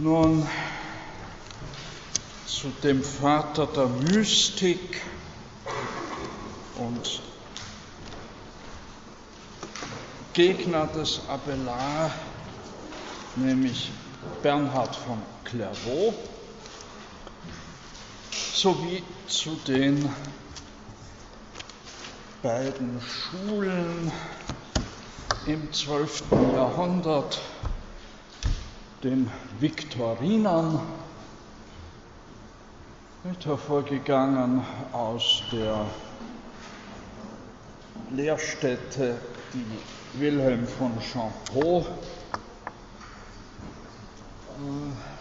Nun zu dem Vater der Mystik und Gegner des Abelard, nämlich Bernhard von Clairvaux, sowie zu den beiden Schulen im 12. Jahrhundert, den Viktorinern, hervorgegangen aus der Lehrstätte, die Wilhelm von Champeau äh,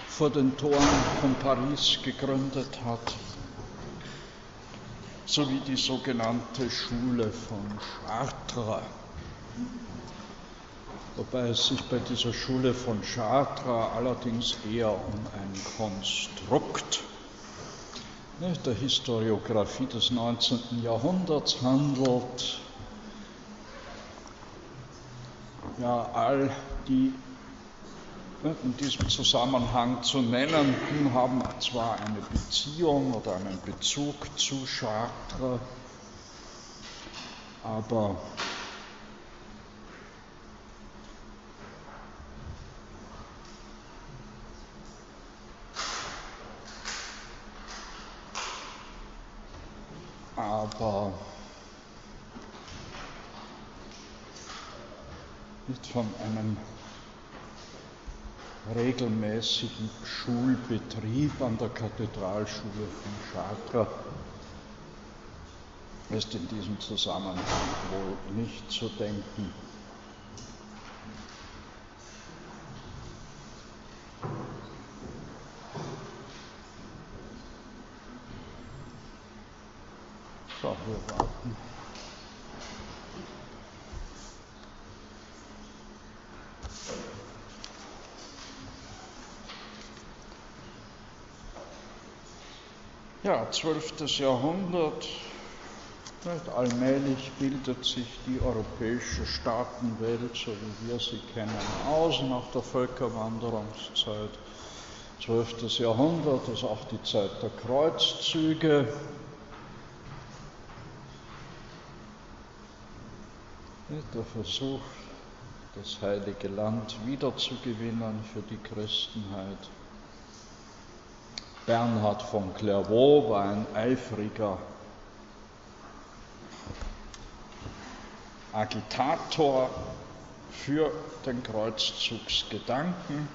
vor den Toren von Paris gegründet hat, sowie die sogenannte Schule von Chartres. Wobei es sich bei dieser Schule von Chartres allerdings eher um ein Konstrukt der Historiographie des 19. Jahrhunderts handelt. Ja, all die in diesem Zusammenhang zu nennenden haben zwar eine Beziehung oder einen Bezug zu Chartres, aber aber nicht von einem regelmäßigen Schulbetrieb an der Kathedralschule von Chartres ist in diesem Zusammenhang wohl nicht zu denken. So, wir warten. Ja, 12. Jahrhundert. Allmählich bildet sich die europäische Staatenwelt, so wie wir sie kennen, aus nach der Völkerwanderungszeit. 12. Jahrhundert ist auch die Zeit der Kreuzzüge. Der Versuch, das heilige Land wiederzugewinnen für die Christenheit. Bernhard von Clairvaux war ein eifriger Agitator für den Kreuzzugsgedanken.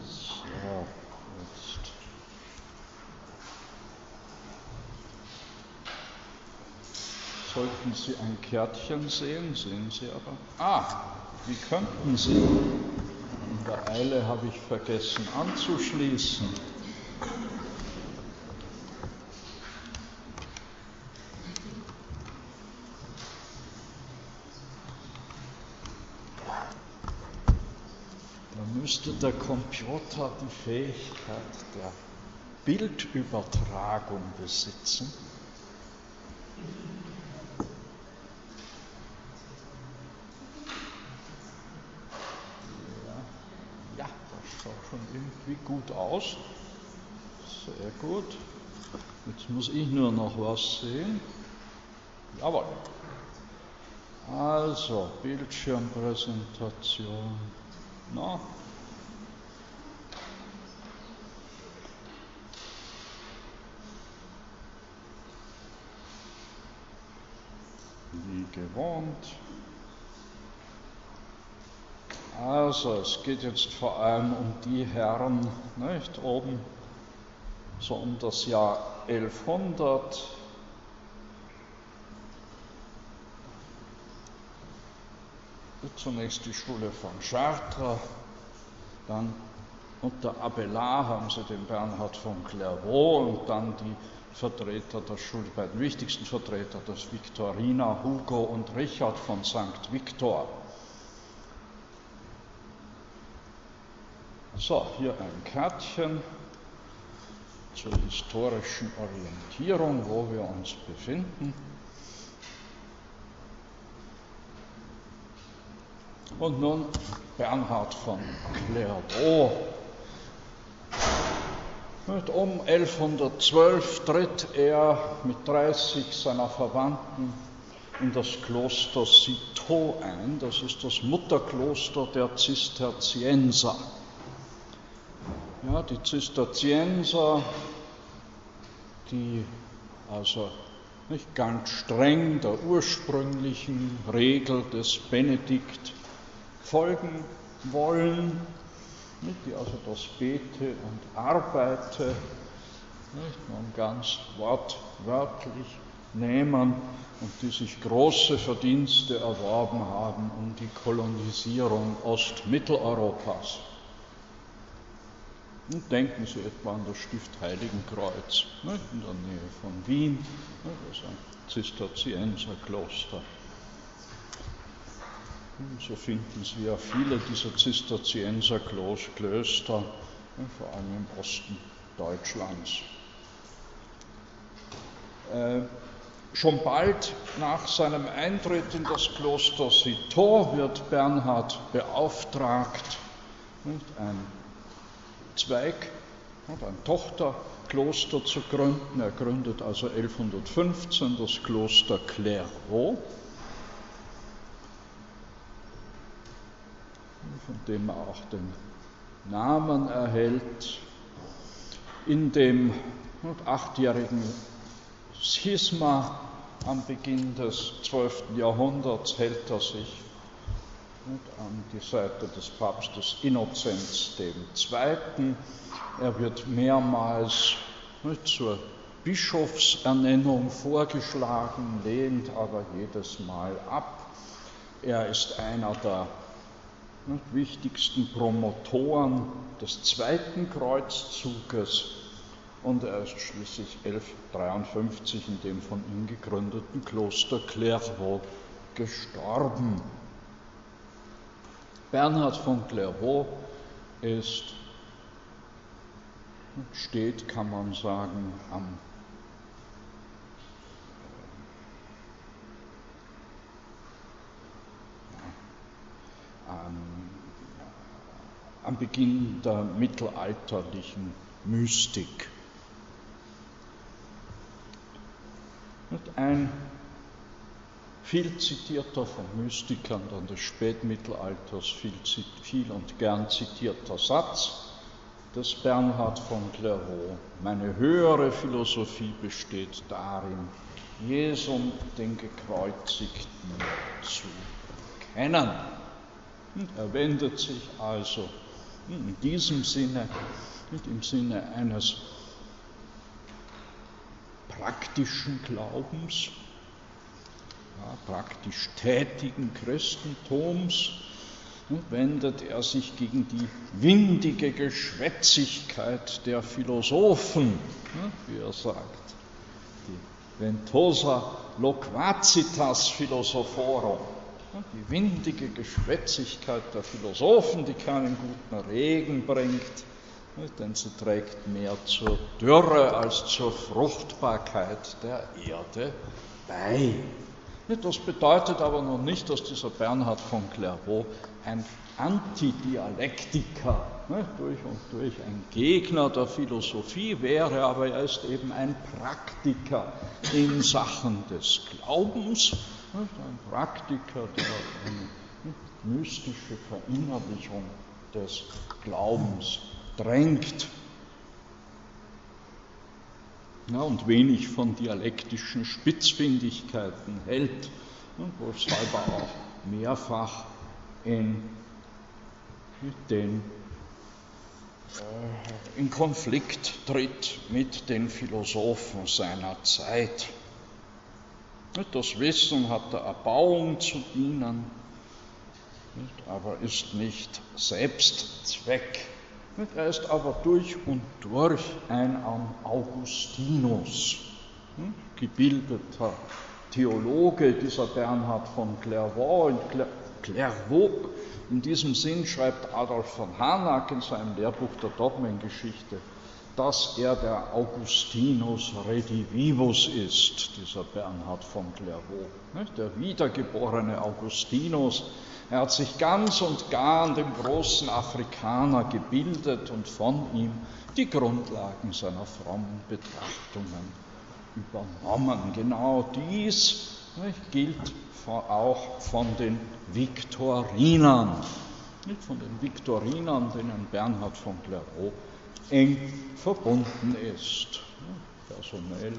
So, jetzt. Sollten Sie ein Kärtchen sehen, sehen Sie aber. Ah, wie könnten Sie? In der Eile habe ich vergessen anzuschließen. Da müsste der Computer die Fähigkeit der Bildübertragung besitzen. Irgendwie gut aus. Sehr gut. Jetzt muss ich nur noch was sehen. Jawohl. Also, Bildschirmpräsentation. Na. Wie gewohnt. Also, es geht jetzt vor allem um die Herren, nicht, oben so um das Jahr 1100. Zunächst die Schule von Chartres, dann unter Abelard haben sie den Bernhard von Clairvaux und dann die Vertreter der Schule, die beiden wichtigsten Vertreter, das Viktoriner, Hugo und Richard von St. Victor. So, hier ein Kärtchen zur historischen Orientierung, wo wir uns befinden. Und nun Bernhard von Clairvaux. Um 1112 tritt er mit 30 seiner Verwandten in das Kloster Citeaux ein. Das ist das Mutterkloster der Zisterzienser. Ja, die Zisterzienser, die also nicht ganz streng der ursprünglichen Regel des Benedikt folgen wollen, nicht, die also das Bete und Arbeite nicht, nun ganz wortwörtlich nehmen und die sich große Verdienste erworben haben um die Kolonisierung Ostmitteleuropas. Und denken Sie etwa an das Stift Heiligenkreuz ne, in der Nähe von Wien, ne, das ist ein Zisterzienserkloster. So finden Sie ja viele dieser Zisterzienserklöster, ne, vor allem im Osten Deutschlands. Äh, schon bald nach seinem Eintritt in das Kloster Citeaux wird Bernhard beauftragt, ein Zweig, ein Tochterkloster zu gründen. Er gründet also 1115 das Kloster Clairvaux, von dem er auch den Namen erhält. In dem achtjährigen Schisma am Beginn des 12. Jahrhunderts hält er sich an die Seite des Papstes Innozenz II. Er wird mehrmals zur Bischofsernennung vorgeschlagen, lehnt aber jedes Mal ab. Er ist einer der wichtigsten Promotoren des zweiten Kreuzzuges und er ist schließlich 1153 in dem von ihm gegründeten Kloster Clairvaux gestorben. Bernhard von Clairvaux ist, steht, kann man sagen, am am Beginn der mittelalterlichen Mystik. Ein viel zitierter von Mystikern dann des Spätmittelalters, viel, viel und gern zitierter Satz des Bernhard von Clairvaux. Meine höhere Philosophie besteht darin, Jesum den Gekreuzigten zu kennen. Er wendet sich also in diesem Sinne, nicht im Sinne eines praktischen Glaubens, ja, praktisch tätigen Christentums wendet er sich gegen die windige Geschwätzigkeit der Philosophen, wie er sagt. Die ventosa loquacitas philosophorum, die windige Geschwätzigkeit der Philosophen, die keinen guten Regen bringt, denn sie trägt mehr zur Dürre als zur Fruchtbarkeit der Erde bei. Das bedeutet aber noch nicht, dass dieser Bernhard von Clairvaux ein Antidialektiker ne, durch und durch ein Gegner der Philosophie wäre, aber er ist eben ein Praktiker in Sachen des Glaubens, ne, ein Praktiker, der eine ne, mystische Verinnerlichung des Glaubens drängt ja, und wenig von dialektischen Spitzfindigkeiten hält, wo es halber auch mehrfach in, den, äh, in Konflikt tritt mit den Philosophen seiner Zeit. Das Wissen hat der Erbauung zu dienen, aber ist nicht Selbstzweck er ist aber durch und durch ein Augustinus, hm, gebildeter Theologe, dieser Bernhard von Clairvaux. Clairvaux. In diesem Sinn schreibt Adolf von Harnack in seinem Lehrbuch der Dogmengeschichte, dass er der Augustinus redivivus ist, dieser Bernhard von Clairvaux, der wiedergeborene Augustinus, Er hat sich ganz und gar an dem großen Afrikaner gebildet und von ihm die Grundlagen seiner frommen Betrachtungen übernommen. Genau dies nicht, gilt auch von den Viktorinern, nicht von den Viktorinern, denen Bernhard von Clairvaux eng verbunden ist, personell.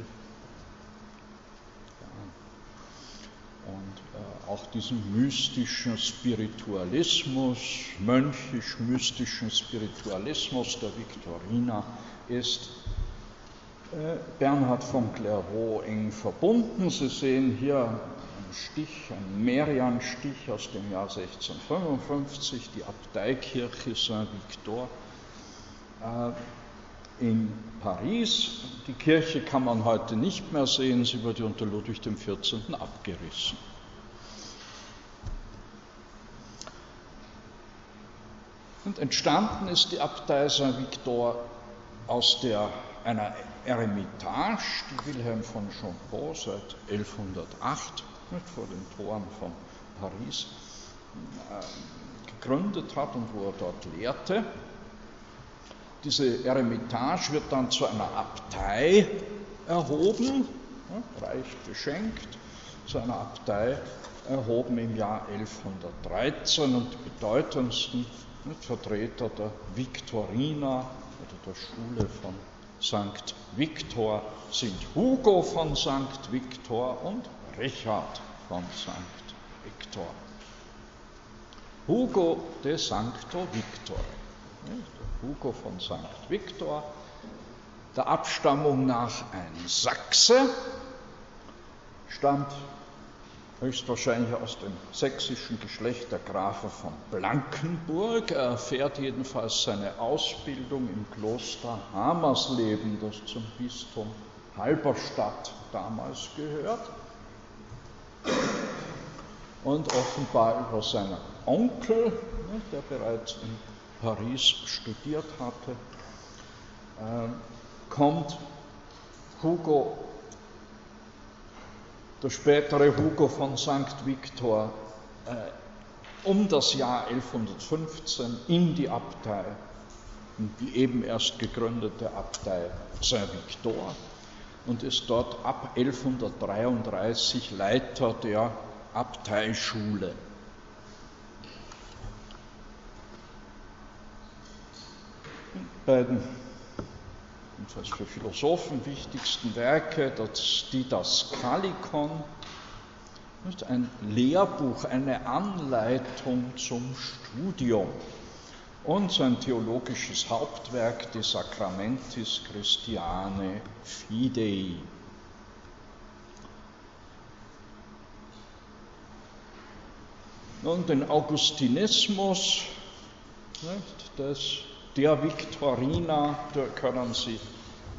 Und äh, auch diesen mystischen Spiritualismus, mönchisch-mystischen Spiritualismus der Viktoriner ist äh, Bernhard von Clairvaux eng verbunden. Sie sehen hier einen Stich, einen Merian-Stich aus dem Jahr 1655, die Abteikirche Saint-Victor in Paris. Die Kirche kann man heute nicht mehr sehen, sie wurde unter Ludwig XIV. abgerissen. Und entstanden ist die Abtei Saint-Victor aus der, einer Eremitage, die Wilhelm von Champeau seit 1108 nicht, vor den Toren von Paris äh, gegründet hat und wo er dort lehrte. Diese Eremitage wird dann zu einer Abtei erhoben, ja, reich geschenkt, zu einer Abtei erhoben im Jahr 1113 und die bedeutendsten nicht, Vertreter der Viktoriner oder der Schule von St. Viktor sind Hugo von St. Viktor und Richard von St. Viktor. Hugo de Sancto Victor. Hugo von St. Victor, der Abstammung nach ein Sachse, stammt höchstwahrscheinlich aus dem sächsischen Geschlecht der Grafe von Blankenburg. Er erfährt jedenfalls seine Ausbildung im Kloster Hamersleben, das zum Bistum Halberstadt damals gehört. Und offenbar über seinen Onkel, ne, der bereits in Paris studiert hatte, äh, kommt Hugo, der spätere Hugo von St. Victor, äh, um das Jahr 1115 in die Abtei, in die eben erst gegründete Abtei Saint-Victor und ist dort ab 1133 Leiter der Abteischule. Beiden jedenfalls für Philosophen wichtigsten Werke, das Didascalikon, ein Lehrbuch, eine Anleitung zum Studium und sein theologisches Hauptwerk De Sacramentis Christiane Fidei. Nun, den Augustinismus, das der Viktorina, da können Sie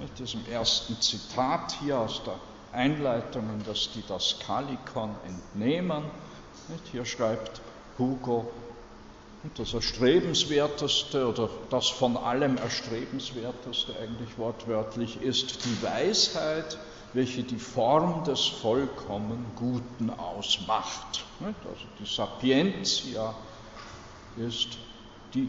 mit diesem ersten Zitat hier aus der Einleitung in das Didaskalikon entnehmen. Hier schreibt Hugo, das Erstrebenswerteste oder das von allem Erstrebenswerteste eigentlich wortwörtlich ist die Weisheit, welche die Form des vollkommen Guten ausmacht. Also die Sapientia ist die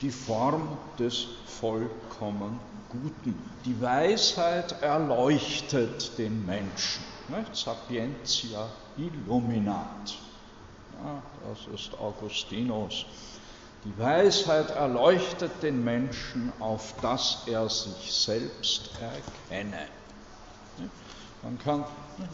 die Form des vollkommen Guten. Die Weisheit erleuchtet den Menschen. Nicht? Sapientia illuminat. Ja, das ist Augustinus. Die Weisheit erleuchtet den Menschen, auf dass er sich selbst erkenne. Man kann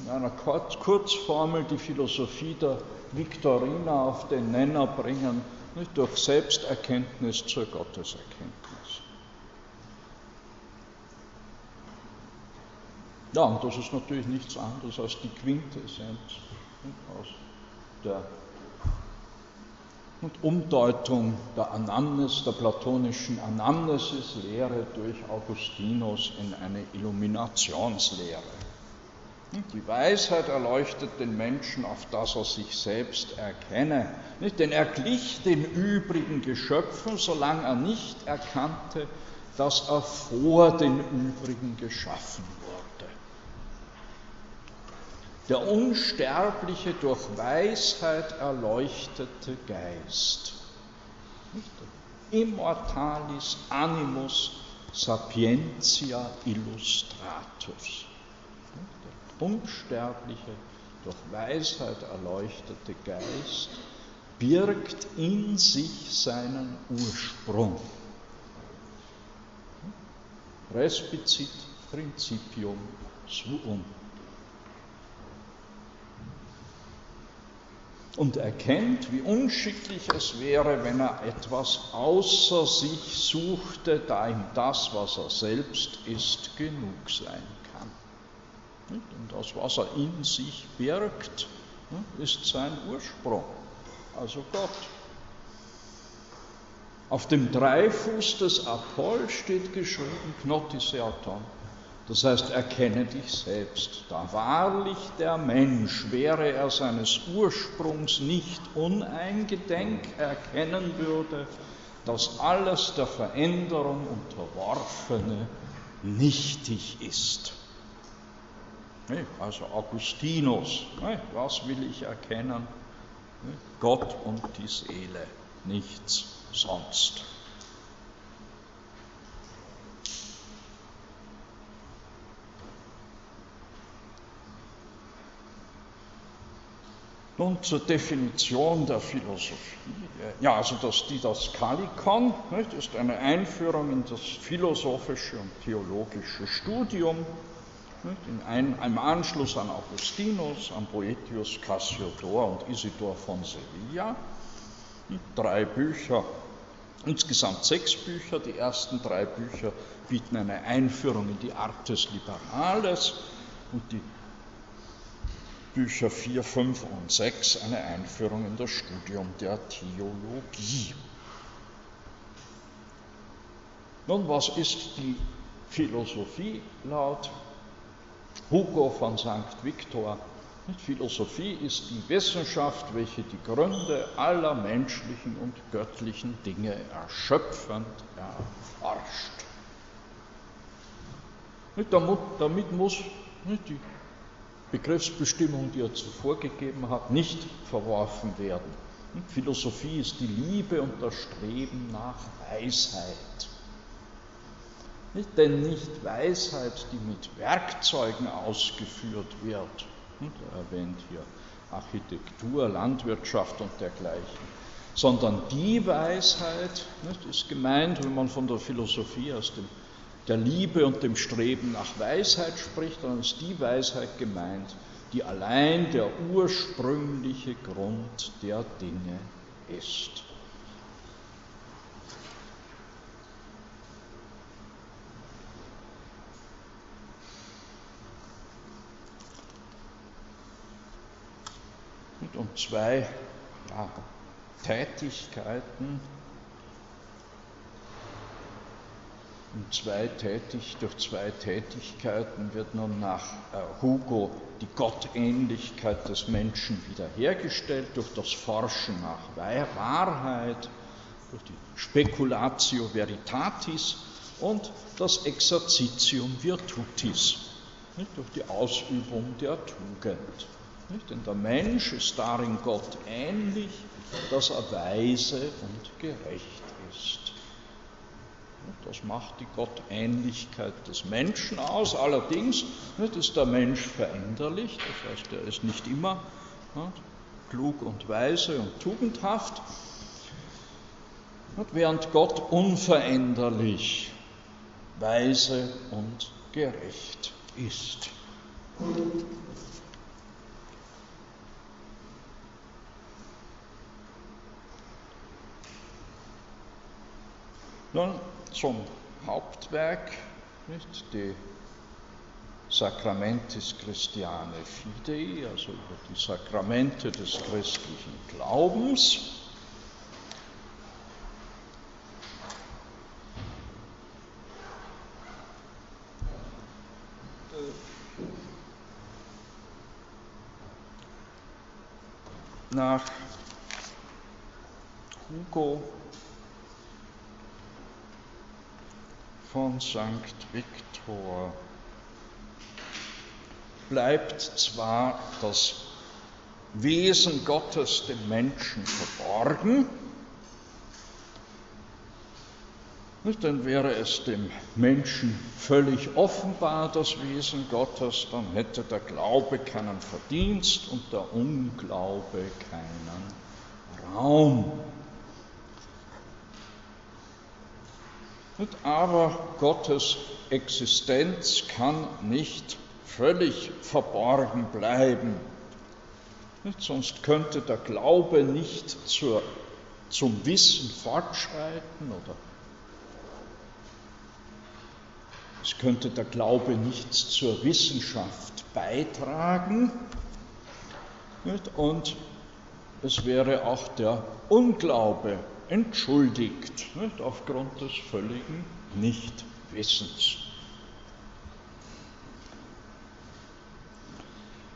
in einer Kurzformel die Philosophie der Viktorina auf den Nenner bringen nicht durch Selbsterkenntnis zur Gotteserkenntnis. Ja, und das ist natürlich nichts anderes als die Quintessenz aus der und Umdeutung der Anamnes, der platonischen Anamnesis-Lehre durch Augustinus in eine Illuminationslehre. Die Weisheit erleuchtet den Menschen, auf das er sich selbst erkenne. Nicht? Denn er glich den übrigen Geschöpfen, solange er nicht erkannte, dass er vor den übrigen geschaffen wurde. der unsterbliche, durch Weisheit erleuchtete Geist. Immortalis animus sapientia illustratus. Unsterbliche, durch Weisheit erleuchtete Geist birgt in sich seinen Ursprung. Respicit principium suum. Und erkennt, wie unschicklich es wäre, wenn er etwas außer sich suchte, da ihm das, was er selbst ist, genug sein. Und das, was er in sich birgt, ist sein Ursprung, also Gott. Auf dem Dreifuß des Apoll steht geschrieben Gnotiseaton. Das heißt, erkenne dich selbst. Da wahrlich der Mensch, wäre er seines Ursprungs nicht uneingedenk, erkennen würde, dass alles der Veränderung unterworfene nichtig ist. Also Augustinus, was will ich erkennen? Gott und die Seele, nichts sonst. Nun zur Definition der Philosophie. Ja, also das Didaskalikon nicht, ist eine Einführung in das philosophische und theologische Studium in ein, einem Anschluss an Augustinus, an Boetius, Cassiodor und Isidor von Sevilla. Drei Bücher, insgesamt sechs Bücher. Die ersten drei Bücher bieten eine Einführung in die Artes Liberales und die Bücher 4, 5 und 6 eine Einführung in das Studium der Theologie. Nun, was ist die Philosophie laut Hugo von St. Victor? Philosophie ist die Wissenschaft, welche die Gründe aller menschlichen und göttlichen Dinge erschöpfend erforscht. Damit muss die Begriffsbestimmung, die er zuvor gegeben hat, nicht verworfen werden. Philosophie ist die Liebe und das Streben nach Weisheit. Nicht, denn nicht Weisheit, die mit Werkzeugen ausgeführt wird. Er erwähnt hier Architektur, Landwirtschaft und dergleichen. Sondern die Weisheit nicht, ist gemeint, wenn man von der Philosophie aus dem der Liebe und dem Streben nach Weisheit spricht, dann ist die Weisheit gemeint, die allein der ursprüngliche Grund der Dinge ist. Und zwei. Ja, Tätigkeiten. Und zwei tätig, durch zwei Tätigkeiten wird nun nach äh, Hugo die Gottähnlichkeit des Menschen wiederhergestellt, durch das Forschen nach Wahrheit, durch die Speculatio Veritatis und das Exercitium Virtutis, durch die Ausübung der Tugend. Nicht? Denn der Mensch ist darin Gott ähnlich, dass er weise und gerecht ist. Das macht die Gottähnlichkeit des Menschen aus. Allerdings ist der Mensch veränderlich, das heißt, er ist nicht immer klug und weise und tugendhaft, während Gott unveränderlich, weise und gerecht ist. Nun, zum Hauptwerk, nicht, die Sacramentis Christiane Fidei, also über die Sakramente des christlichen Glaubens. Nach Hugo von St. Viktor bleibt zwar das Wesen Gottes dem Menschen verborgen, dann wäre es dem Menschen völlig offenbar, das Wesen Gottes, dann hätte der Glaube keinen Verdienst und der Unglaube keinen Raum. Aber Gottes Existenz kann nicht völlig verborgen bleiben. Sonst könnte der Glaube nicht zur, zum Wissen fortschreiten oder Es könnte der Glaube nichts zur Wissenschaft beitragen und es wäre auch der Unglaube entschuldigt aufgrund des völligen Nichtwissens.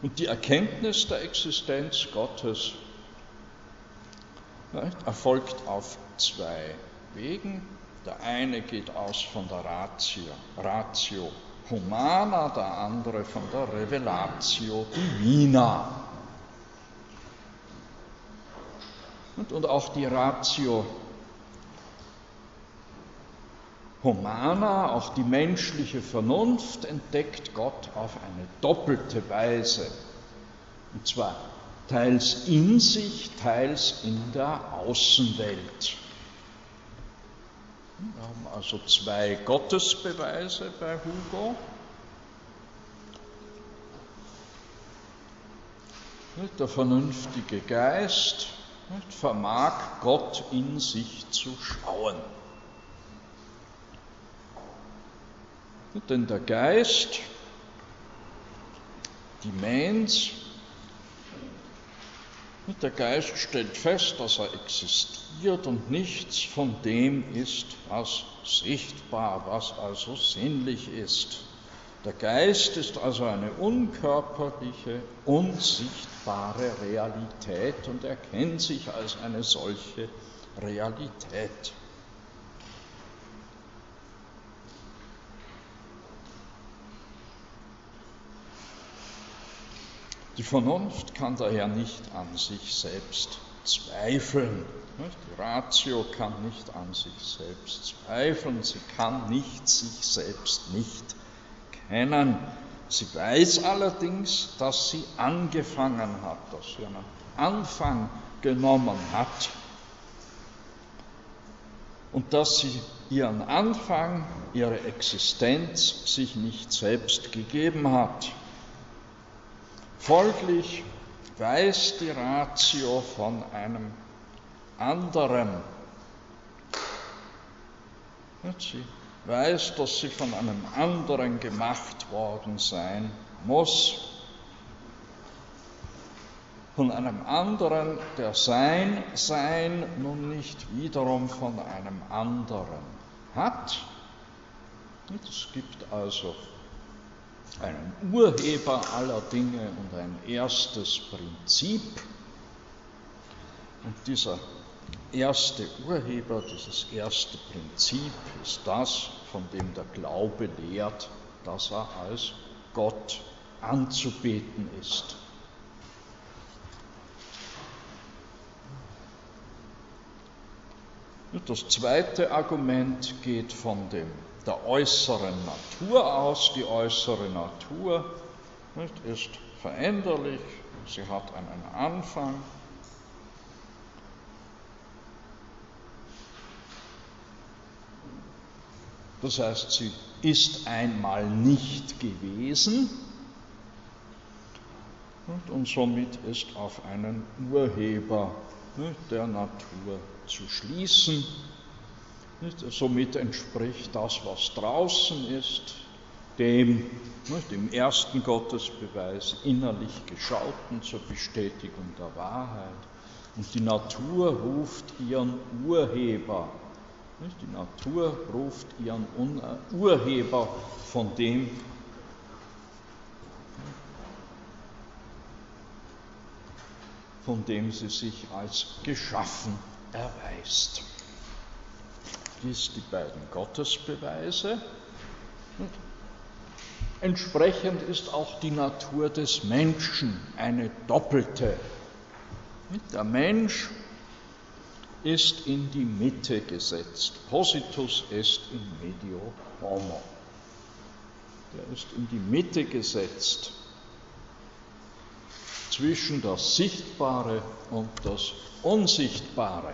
Und die Erkenntnis der Existenz Gottes erfolgt auf zwei Wegen. Der eine geht aus von der Ratio, Ratio Humana, der andere von der Revelatio Divina. Und, auch die Ratio Humana, auch die menschliche Vernunft entdeckt Gott auf eine doppelte Weise. Und zwar teils in sich, teils in der Außenwelt. Wir haben also zwei Gottesbeweise bei Hugo. Der vernünftige Geist vermag Gott in sich zu schauen. Denn der Geist, die Mens, der Geist stellt fest, dass er existiert und nichts von dem ist, was sichtbar, was also sinnlich ist. Der Geist ist also eine unkörperliche, unsichtbare Realität und erkennt sich als eine solche Realität. Die Vernunft kann daher nicht an sich selbst zweifeln. Die Ratio kann nicht an sich selbst zweifeln, sie kann nicht sich selbst nicht kennen. Sie weiß allerdings, dass sie angefangen hat, dass sie einen Anfang genommen hat und dass sie ihren Anfang, ihre Existenz sich nicht selbst gegeben hat. Folglich weiß die Ratio von einem anderen. Sie weiß, dass sie von einem anderen gemacht worden sein muss, von einem anderen, der sein Sein nun nicht wiederum von einem anderen hat. Es gibt also einen Urheber aller Dinge und ein erstes Prinzip. Und dieser erste Urheber, dieses erste Prinzip ist das, von dem der Glaube lehrt, dass er als Gott anzubeten ist. Das zweite Argument geht von dem der äußeren Natur aus. Die äußere Natur nicht, ist veränderlich, sie hat einen Anfang. Das heißt, sie ist einmal nicht gewesen und somit ist auf einen Urheber der Natur zu schließen. Somit entspricht das, was draußen ist, dem, dem ersten Gottesbeweis innerlich Geschauten zur Bestätigung der Wahrheit. Und die Natur ruft ihren Urheber. Die Natur ruft ihren Urheber von dem, von dem sie sich als geschaffen erweist dies die beiden Gottesbeweise. Entsprechend ist auch die Natur des Menschen eine doppelte. Der Mensch ist in die Mitte gesetzt. Positus est in medio homo. Der ist in die Mitte gesetzt zwischen das Sichtbare und das Unsichtbare.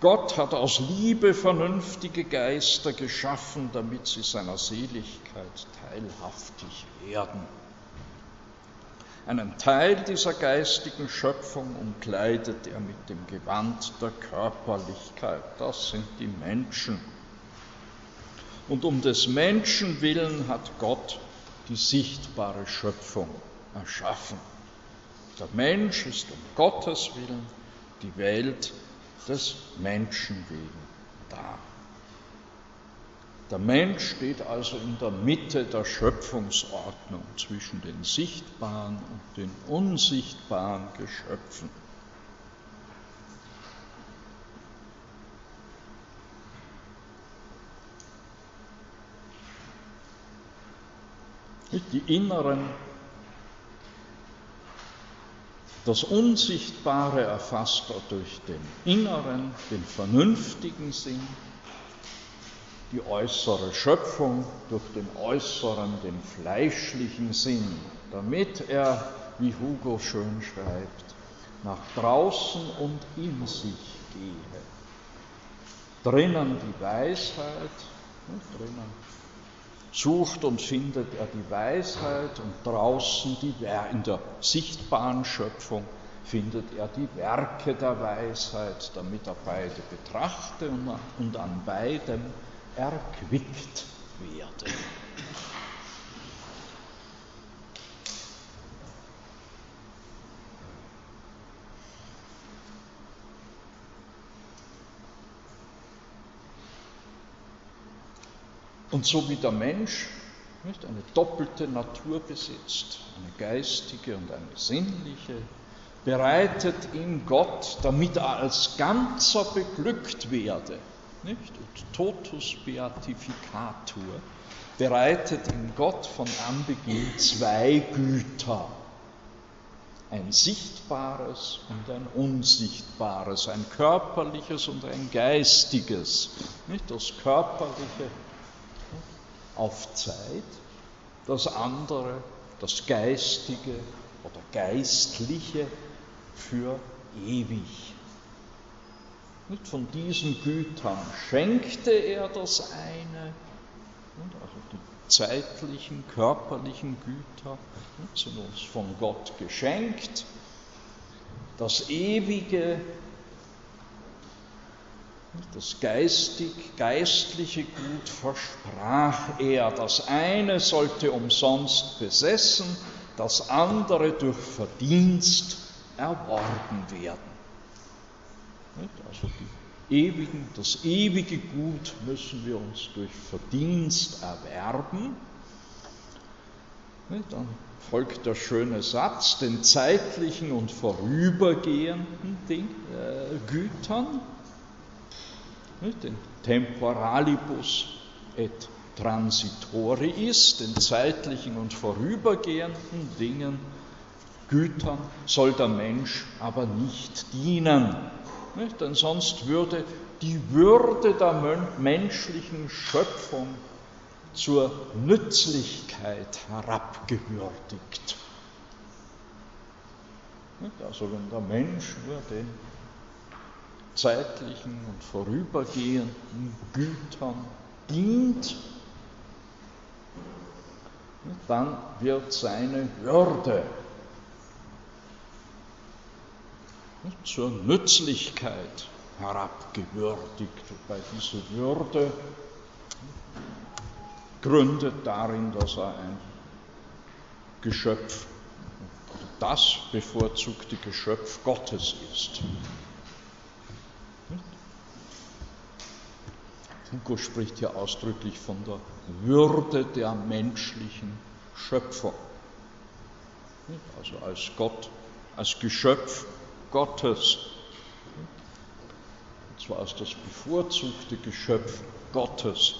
Gott hat aus Liebe vernünftige Geister geschaffen, damit sie seiner Seligkeit teilhaftig werden. Einen Teil dieser geistigen Schöpfung umkleidet er mit dem Gewand der Körperlichkeit. Das sind die Menschen. Und um des Menschen willen hat Gott die sichtbare Schöpfung erschaffen. Der Mensch ist um Gottes willen die Welt des Menschen wegen da. Der Mensch steht also in der Mitte der Schöpfungsordnung zwischen den sichtbaren und den unsichtbaren Geschöpfen. Die inneren Das Unsichtbare erfasst er durch den inneren, den vernünftigen Sinn, die äußere Schöpfung durch den äußeren, den fleischlichen Sinn, damit er, wie Hugo schön schreibt, nach draußen und in sich gehe. Drinnen die Weisheit, drinnen sucht und findet er die Weisheit und draußen die, in der sichtbaren Schöpfung findet er die Werke der Weisheit, damit er beide betrachte und an beidem erquickt werde. Und so wie der Mensch nicht, eine doppelte Natur besitzt, eine geistige und eine sinnliche, bereitet ihm Gott, damit er als Ganzer beglückt werde, nicht? Und totus beatificatur, bereitet ihm Gott von Anbeginn zwei Güter, ein sichtbares und ein unsichtbares, ein körperliches und ein geistiges. Nicht? Das körperliche auf Zeit, das andere, das Geistige oder Geistliche für ewig. Und von diesen Gütern schenkte er das eine, also die zeitlichen, körperlichen Güter sind uns von Gott geschenkt. Das Ewige das geistig, geistliche Gut versprach er. Das eine sollte umsonst besessen, das andere durch Verdienst erworben werden. Also ewigen, das ewige Gut müssen wir uns durch Verdienst erwerben. Dann folgt der schöne Satz, den zeitlichen und vorübergehenden Ding, äh, Gütern den Temporalibus et transitoris, den zeitlichen und vorübergehenden Dingen, Gütern soll der Mensch aber nicht dienen. Nicht? Denn sonst würde die Würde der menschlichen Schöpfung zur Nützlichkeit herabgewürdigt. Also wenn der Mensch nur den zeitlichen und vorübergehenden Gütern dient, dann wird seine Würde zur Nützlichkeit herabgewürdigt. Wobei diese Würde gründet darin, dass er ein Geschöpf, das bevorzugte Geschöpf Gottes ist. Hugo spricht hier ausdrücklich von der Würde der menschlichen Schöpfung. Also als Gott, als Geschöpf Gottes. Und zwar als das bevorzugte Geschöpf Gottes.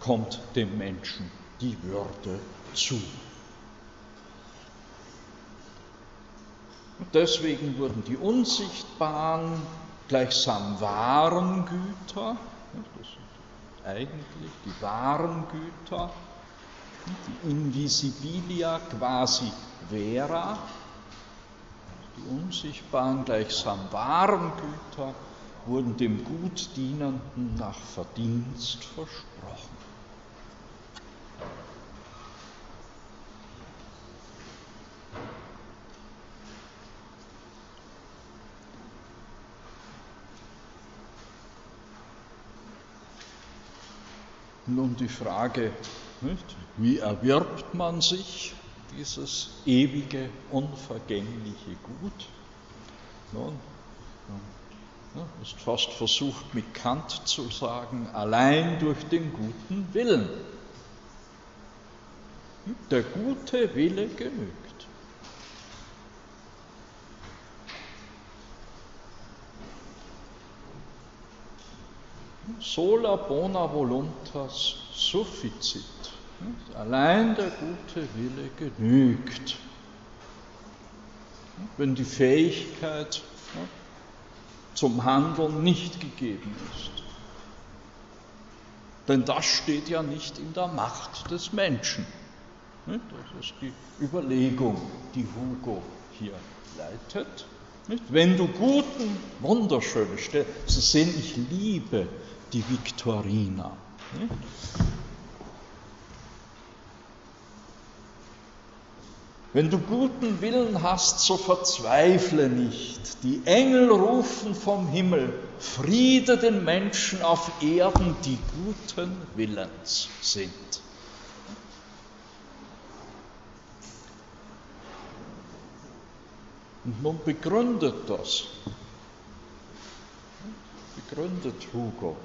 kommt dem Menschen die Würde zu. Und deswegen wurden die unsichtbaren gleichsam wahren Güter, das sind eigentlich die wahren Güter, die Invisibilia quasi vera, die unsichtbaren gleichsam wahren Güter, wurden dem Gutdienenden nach Verdienst versprochen. Nun die Frage, nicht, wie erwirbt man sich dieses ewige, unvergängliche Gut? Nun, ist fast versucht mit Kant zu sagen, allein durch den guten Willen. Der gute Wille genügt. Sola bona voluntas sufficit. Allein der gute Wille genügt. Wenn die Fähigkeit zum Handeln nicht gegeben ist. Denn das steht ja nicht in der Macht des Menschen. Das ist die Überlegung, die Hugo hier leitet. Wenn du guten, wunderschöne Stellen, Sie sehen, ich liebe die Viktorina. Wenn du guten Willen hast, so verzweifle nicht. Die Engel rufen vom Himmel, Friede den Menschen auf Erden, die guten Willens sind. Und nun begründet das, begründet Hugo.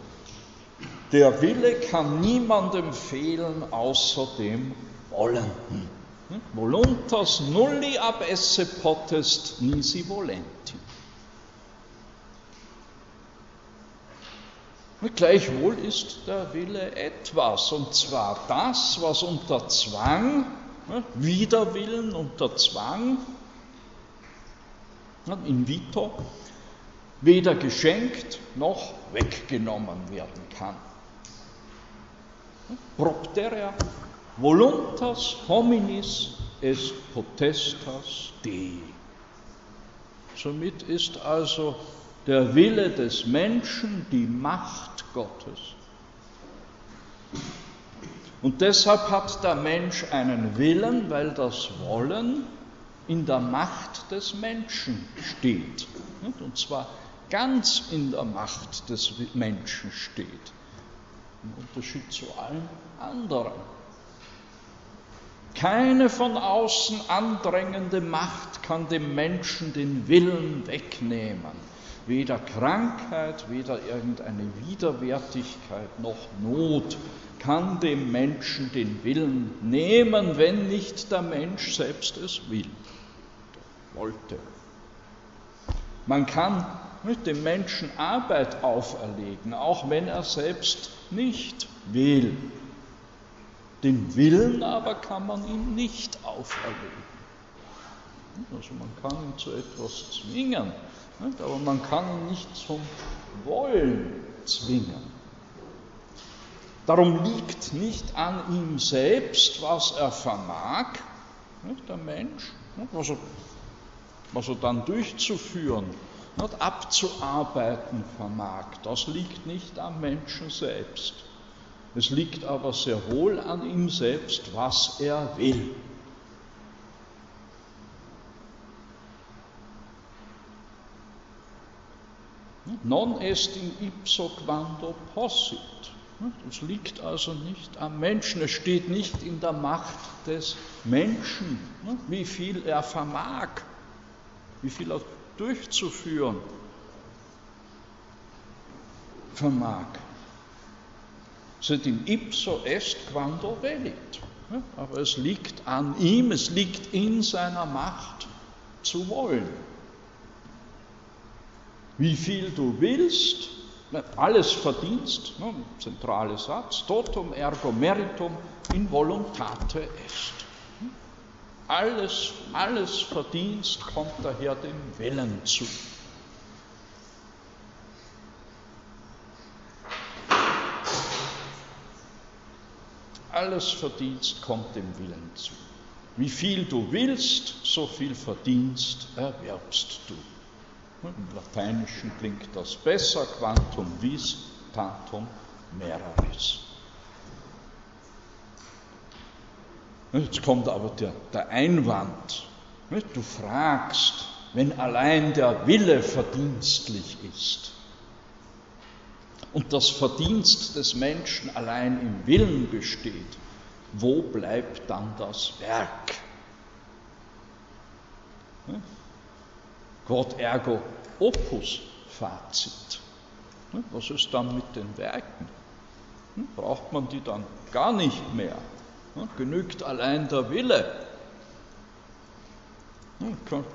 Der Wille kann niemandem fehlen außer dem Wollenden. Voluntas nulli ab esse potest nisi volenti. Gleichwohl ist der Wille etwas, und zwar das, was unter Zwang, Widerwillen unter Zwang, in vito, weder geschenkt noch weggenommen werden kann. Propterea voluntas hominis est potestas Dei. Somit ist also der Wille des Menschen die Macht Gottes. Und deshalb hat der Mensch einen Willen, weil das Wollen in der Macht des Menschen steht. Und zwar ganz in der Macht des Menschen steht. Im Unterschied zu allen anderen. Keine von außen andrängende Macht kann dem Menschen den Willen wegnehmen. Weder Krankheit, weder irgendeine Widerwärtigkeit noch Not kann dem Menschen den Willen nehmen, wenn nicht der Mensch selbst es will, wollte. Man kann mit dem Menschen Arbeit auferlegen, auch wenn er selbst nicht will. Den Willen aber kann man ihm nicht auferlegen. Also man kann ihn zu etwas zwingen, aber man kann ihn nicht zum Wollen zwingen. Darum liegt nicht an ihm selbst, was er vermag, der Mensch, was er, was er dann durchzuführen, abzuarbeiten vermag. Das liegt nicht am Menschen selbst. Es liegt aber sehr wohl an ihm selbst, was er will. Non est in ipso quando possit. Es liegt also nicht am Menschen, es steht nicht in der Macht des Menschen, wie viel er vermag, wie viel er durchzuführen vermag sed in ipso est quando velit. Aber es liegt an ihm, es liegt in seiner Macht zu wollen. Wie viel du willst, Alles Verdienst, ne, zentrale Satz, totum ergo meritum in voluntate est. Alles, alles Verdienst kommt daher dem Willen zu. Alles Verdienst kommt dem Willen zu. Wie viel du willst, so viel Verdienst erwerbst du. Im Lateinischen klingt das besser, quantum vis, tantum meraris. Jetzt kommt aber der, der Einwand. Du fragst, wenn allein der Wille verdienstlich ist und das Verdienst des Menschen allein im Willen besteht, wo bleibt dann das Werk? Quod ergo opus Fazit. Was ist dann mit den Werken? Braucht man die dann gar nicht mehr? Genügt allein der Wille?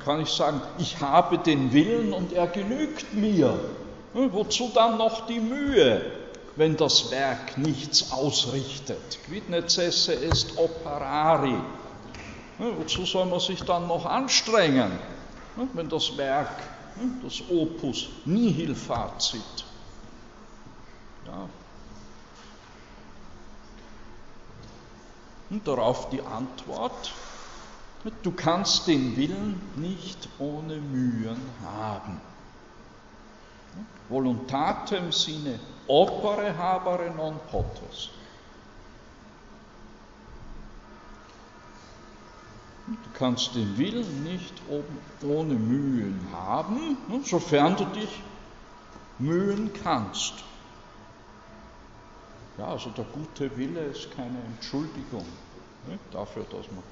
Kann ich sagen, ich habe den Willen und er genügt mir. Wozu dann noch die Mühe, wenn das Werk nichts ausrichtet? Quid necesse est operari. Wozu soll man sich dann noch anstrengen, wenn das Werk, das Opus nihil facit, ja, Und darauf die Antwort, du kannst den Willen nicht ohne Mühen haben. Voluntatem sine opere habere non potes. Du kannst den Willen nicht ohne Mühen haben, sofern du dich mühen kannst. Ja, also der gute Wille ist keine Entschuldigung nicht, dafür, dass man.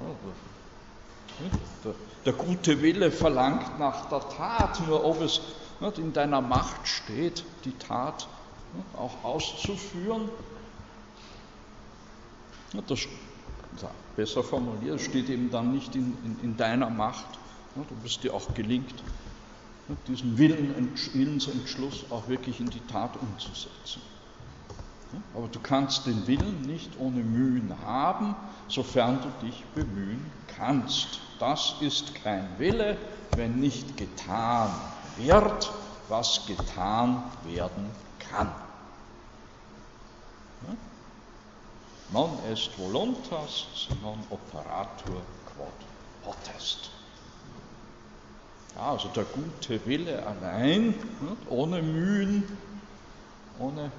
Ja, der, der, gute Wille verlangt nach der Tat, nur ob es in deiner Macht steht, die Tat auch auszuführen. Das, besser formuliert, steht eben dann nicht in, in, in deiner Macht, ob es dir auch gelingt, diesen Willen, Willensentschluss auch wirklich in die Tat umzusetzen. Aber du kannst den Willen nicht ohne Mühen haben, sofern du dich bemühen kannst. Das ist kein Wille, wenn nicht getan wird, was getan werden kann. Non est voluntas, non operatur quod potest. Ja, also der gute Wille allein, ohne Mühen, ohne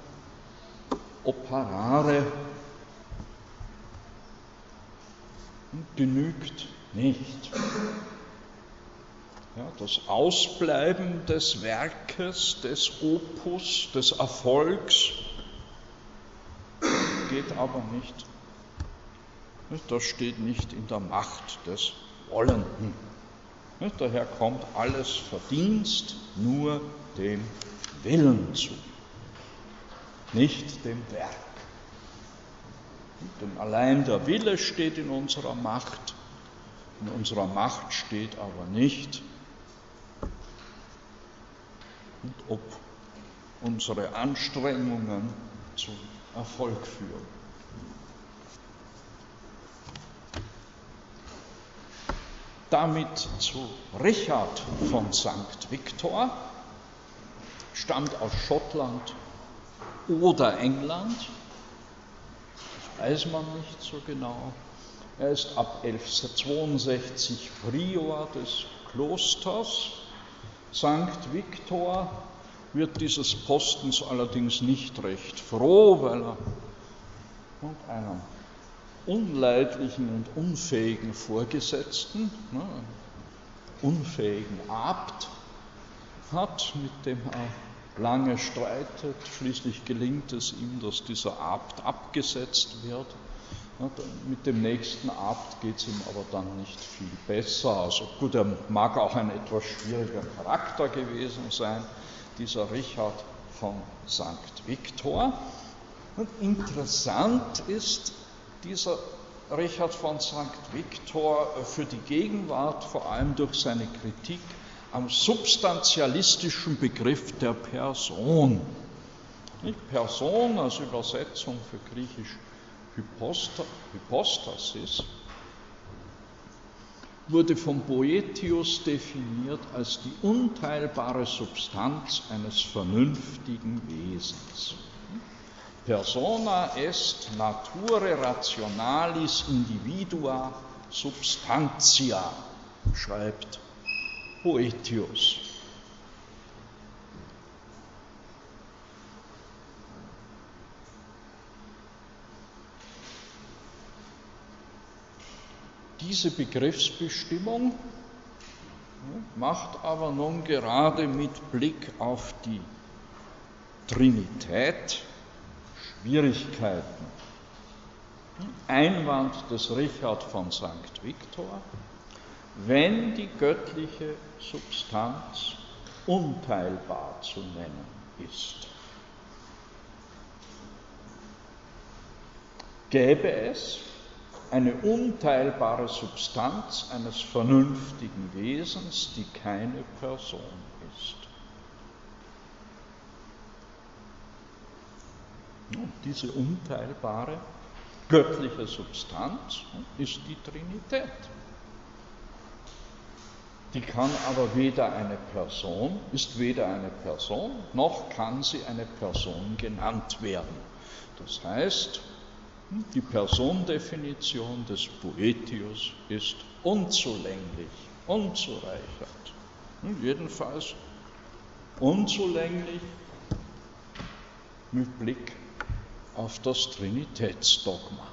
operare genügt nicht. Ja, das Ausbleiben des Werkes, des Opus, des Erfolgs geht aber nicht. Das steht nicht in der Macht des Wollenden. Daher kommt alles Verdienst nur dem Willen zu nicht dem Werk. Denn allein der Wille steht in unserer Macht, in unserer Macht steht aber nicht, ob unsere Anstrengungen zum Erfolg führen. Damit zu Richard von St. Victor, stammt aus Schottland oder England. Das weiß man nicht so genau. Er ist ab 1162 Prior des Klosters. Sankt Viktor wird dieses Postens allerdings nicht recht froh, weil er und einem unleidlichen und unfähigen Vorgesetzten, ne, unfähigen Abt hat, mit dem er lange streitet. Schließlich gelingt es ihm, dass dieser Abt abgesetzt wird. Mit dem nächsten Abt geht es ihm aber dann nicht viel besser. Also gut, er mag auch ein etwas schwieriger Charakter gewesen sein, dieser Richard von St. Viktor. Und interessant ist dieser Richard von St. Viktor für die Gegenwart, vor allem durch seine Kritik am substantialistischen Begriff der Person. Nicht Person als Übersetzung für griechisch Hypostasis wurde von Boetius definiert als die unteilbare Substanz eines vernünftigen Wesens. Persona est nature rationalis individua substantia, schreibt Boetius. Diese Begriffsbestimmung macht aber nun gerade mit Blick auf die Trinität Schwierigkeiten. Einwand des Richard von St. Victor, wenn die göttliche Substanz unteilbar zu nennen ist. Gäbe es eine unteilbare Substanz eines vernünftigen Wesens, die keine Person ist. Und diese unteilbare göttliche Substanz ist die Trinität. Die kann aber weder eine Person, ist weder eine Person, noch kann sie eine Person genannt werden. Das heißt, die Persondefinition des Poetius ist unzulänglich, unzureichend. Jedenfalls unzulänglich mit Blick auf das Trinitätsdogma.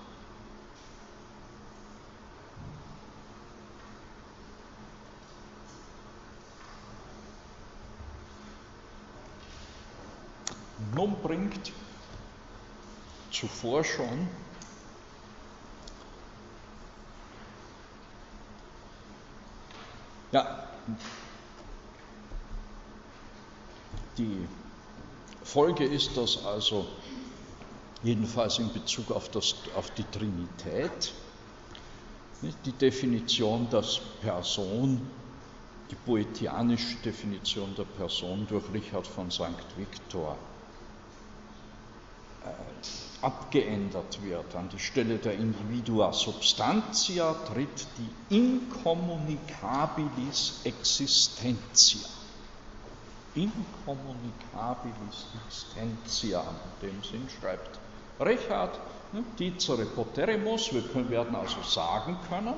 Nun bringt zuvor schon Ja, die Folge ist, dass also jedenfalls in Bezug auf, das, auf die Trinität die Definition der Person, die poetianische Definition der Person durch Richard von St. Victor äh, abgeändert wird. An die Stelle der Individua substantia tritt die incommunicabilis existentia. Incommunicabilis existentia, in dem Sinn schreibt Richard, ne, dicere poterimus, wir werden also sagen können,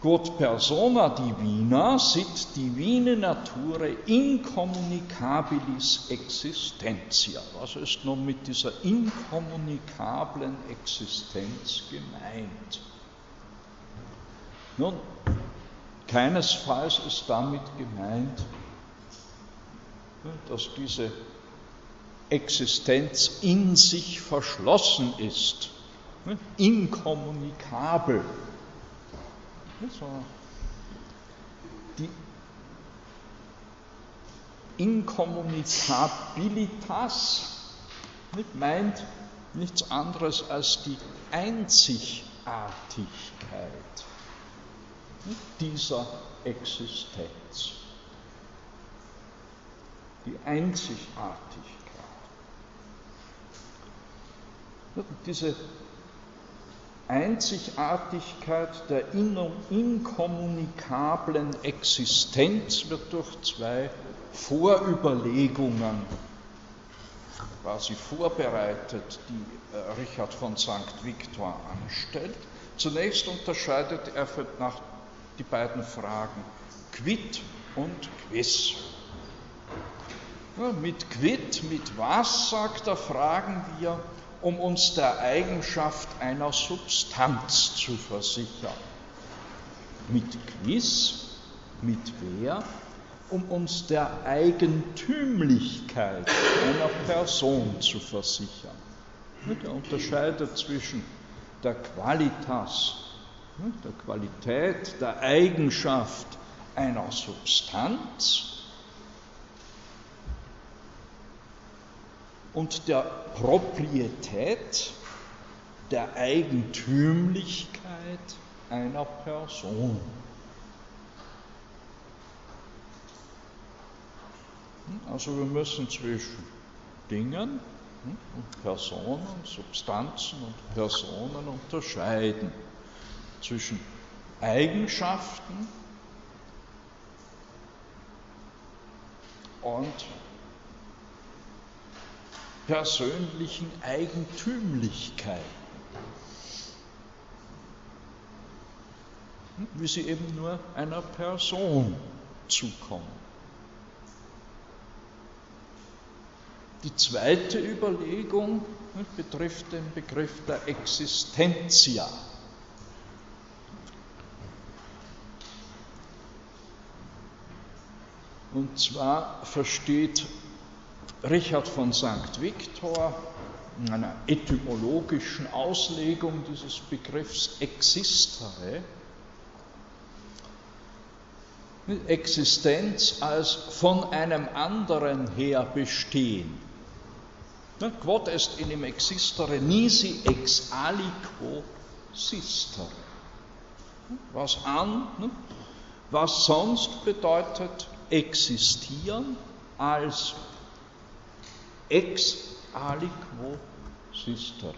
Quod persona divina sit divine nature incommunicabilis existentia. Was ist nun mit dieser inkommunikablen Existenz gemeint? Nun, keinesfalls ist damit gemeint, dass diese Existenz in sich verschlossen ist, inkommunikabel die Incommunicabilitas meint nichts anderes als die Einzigartigkeit dieser Existenz. Die Einzigartigkeit. Diese Einzigartigkeit der inkommunikablen Existenz wird durch zwei Vorüberlegungen quasi vorbereitet, die äh, Richard von St. Victor anstellt. Zunächst unterscheidet er nach die beiden Fragen Quid und Quis. Ja, mit Quid, mit was, sagt er, fragen wir, um uns der Eigenschaft einer Substanz zu versichern. Mit Quiz, mit wer? Um uns der Eigentümlichkeit einer Person zu versichern. Er unterscheidet zwischen der Qualitas, der Qualität, der Eigenschaft einer Substanz und der Proprietät, der Eigentümlichkeit einer Person. Also wir müssen zwischen Dingen und Personen, Substanzen und Personen unterscheiden. Zwischen Eigenschaften und persönlichen Eigentümlichkeiten. Wie sie eben nur einer Person zukommen. Die zweite Überlegung betrifft den Begriff der Existentia. Und zwar versteht Richard von St. Victor in einer etymologischen Auslegung dieses Begriffs existere Existenz als von einem anderen her bestehen. Quod est in im existere nisi ex aliquo sistere. Was an, was sonst bedeutet existieren als ex aliquo sistere.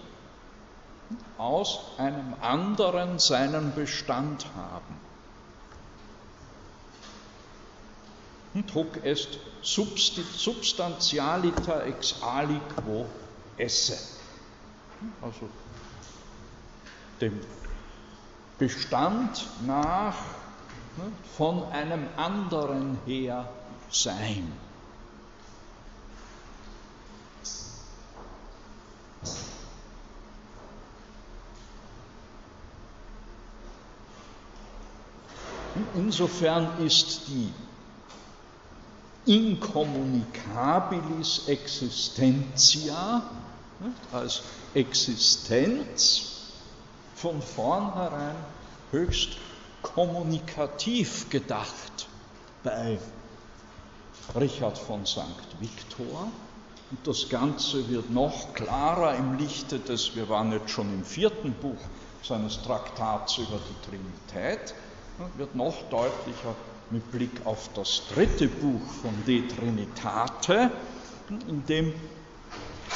Aus einem anderen seinen Bestand haben. Und hoc est substantialita ex aliquo esse. Also dem Bestand nach ne, von einem anderen her sein. Insofern ist die incommunicabilis existentia als Existenz von vornherein höchst kommunikativ gedacht bei Richard von St. Victor. Und das Ganze wird noch klarer im Lichte des, wir waren jetzt schon im vierten Buch seines Traktats über die Trinität, wird noch deutlicher mit Blick auf das dritte Buch von De Trinitate, in dem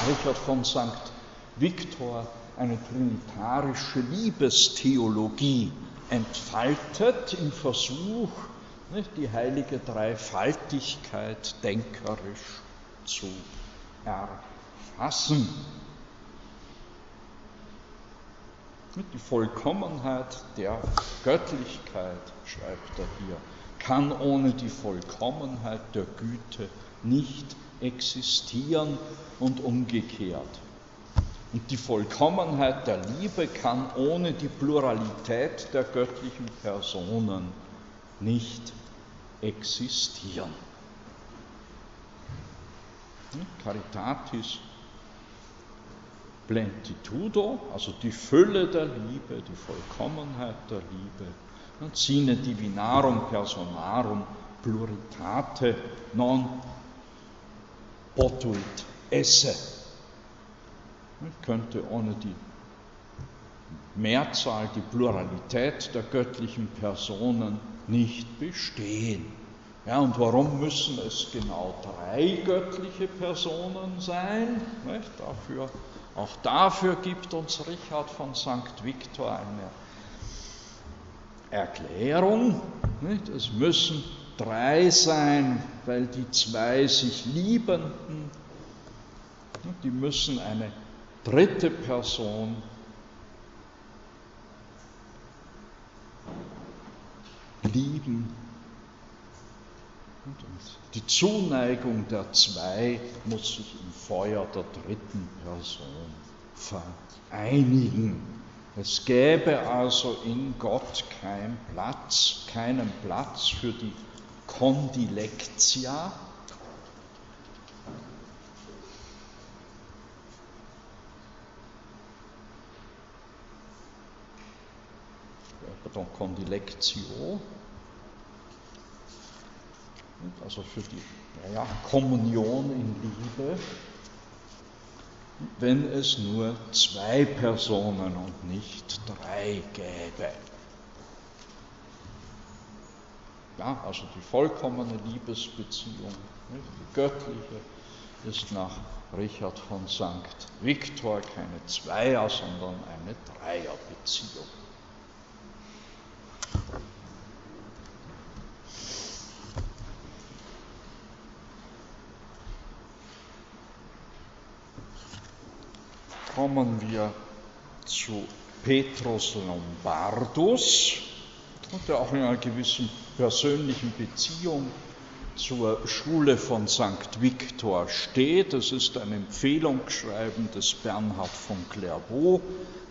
Richard von St. Victor eine trinitarische Liebestheologie entfaltet im Versuch, die heilige Dreifaltigkeit denkerisch zu erfassen. Die Vollkommenheit der Göttlichkeit, schreibt er hier, kann ohne die Vollkommenheit der Güte nicht existieren und umgekehrt. Und die Vollkommenheit der Liebe kann ohne die Pluralität der göttlichen Personen nicht existieren. Caritatis plentitudo, also die Fülle der Liebe, die Vollkommenheit der Liebe, sine divinarum personarum pluritate non potuit esse. Könnte ohne die Mehrzahl, die Pluralität der göttlichen Personen nicht bestehen. Ja, und warum müssen es genau drei göttliche Personen sein? Nicht? Dafür, auch dafür gibt uns Richard von St. Victor eine Erklärung. Nicht? Es müssen drei sein, weil die zwei sich Liebenden, die müssen eine dritte Person lieben. Die Zuneigung der zwei muss sich im Feuer der dritten Person vereinigen. Es gäbe also in Gott keinen Platz, keinen Platz für die Kondilektia, pardon, Kondilektio, also für die naja, Kommunion in Liebe, wenn es nur zwei Personen und nicht drei gäbe. Ja, also die vollkommene Liebesbeziehung Die göttliche ist nach Richard von St. Viktor keine Zweier, sondern eine Dreierbeziehung. Kommen wir zu Petrus Lombardus, der auch in einer gewissen persönlichen Beziehung zur Schule von St. Victor steht. Es ist ein Empfehlungsschreiben des Bernhard von Clairvaux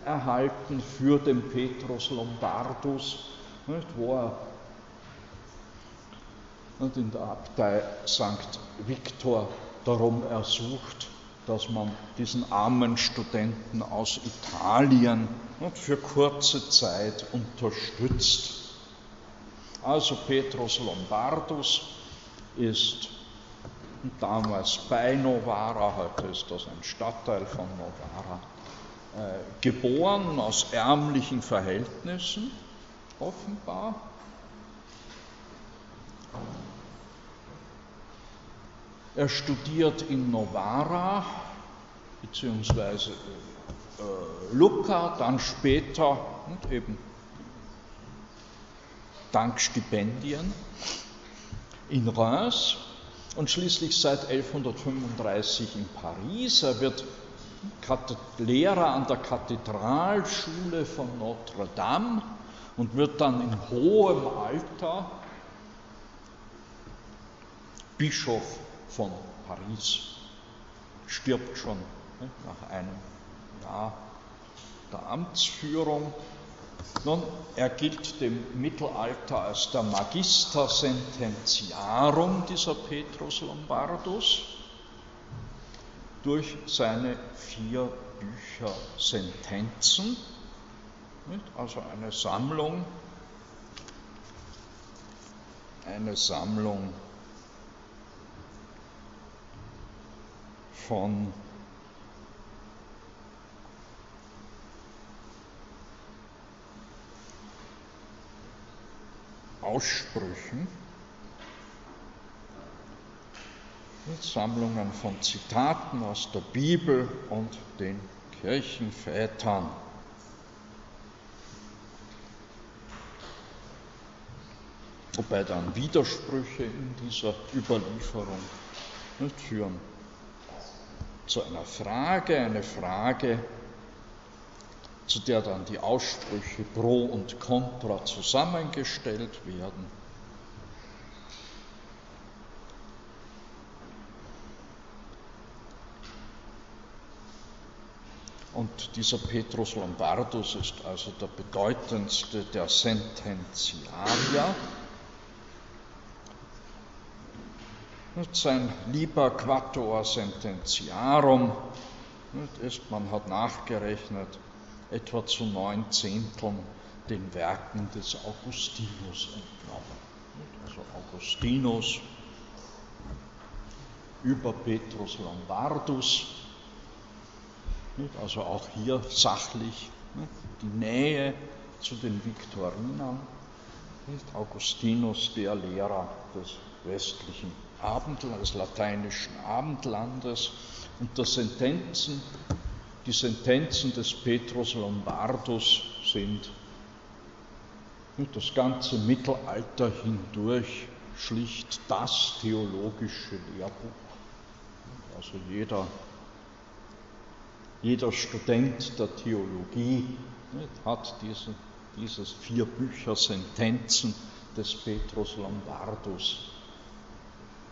erhalten für den Petrus Lombardus, wo er in der Abtei St. Victor darum ersucht, dass man diesen armen Studenten aus Italien für kurze Zeit unterstützt. Also Petrus Lombardus ist damals bei Novara, heute ist das ein Stadtteil von Novara, äh, geboren aus ärmlichen Verhältnissen, offenbar. Er studiert in Novara, beziehungsweise äh, Lucca, dann später und eben dank Stipendien in Reims und schließlich seit 1135 in Paris. Er wird Lehrer an der Kathedralschule von Notre Dame und wird dann in hohem Alter Bischof von Paris. Stirbt schon ne, nach einem Jahr der Amtsführung nun, er gilt dem Mittelalter als der Magister Sententiarum dieser Petrus Lombardus durch seine vier Bücher Sentenzen, also eine Sammlung, eine Sammlung von Aussprüchen mit Sammlungen von Zitaten aus der Bibel und den Kirchenvätern. Wobei dann Widersprüche in dieser Überlieferung führen zu einer Frage, eine Frage, zu der dann die Aussprüche pro und contra zusammengestellt werden. Und dieser Petrus Lombardus ist also der bedeutendste der Sententiarier. Und sein Liber Quattuor Sententiarum. Ist, man hat nachgerechnet, etwa zu neun Zehnteln den Werken des Augustinus entnommen. Also Augustinus über Petrus Lombardus, also auch hier sachlich die Nähe zu den Viktorinern. Augustinus, der Lehrer des westlichen Abendlandes, des lateinischen Abendlandes und der Sentenzen die Sentenzen des Petrus Lombardus sind das ganze Mittelalter hindurch schlicht das theologische Lehrbuch. Also jeder, jeder Student der Theologie hat diese, dieses vier Bücher Sentenzen des Petrus Lombardus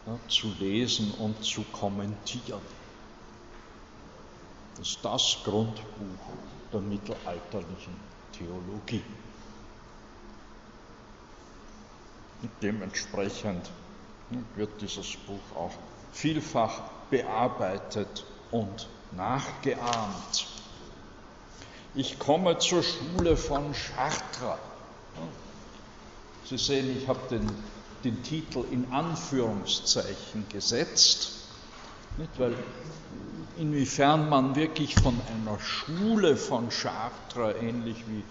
ja, zu lesen und zu kommentieren. Das ist das Grundbuch der mittelalterlichen Theologie. Dementsprechend wird dieses Buch auch vielfach bearbeitet und nachgeahmt. Ich komme zur Schule von Chartres. Sie sehen, ich habe den, den Titel in Anführungszeichen gesetzt, nicht, weil inwiefern man wirklich von einer Schule von Chartres, ähnlich wie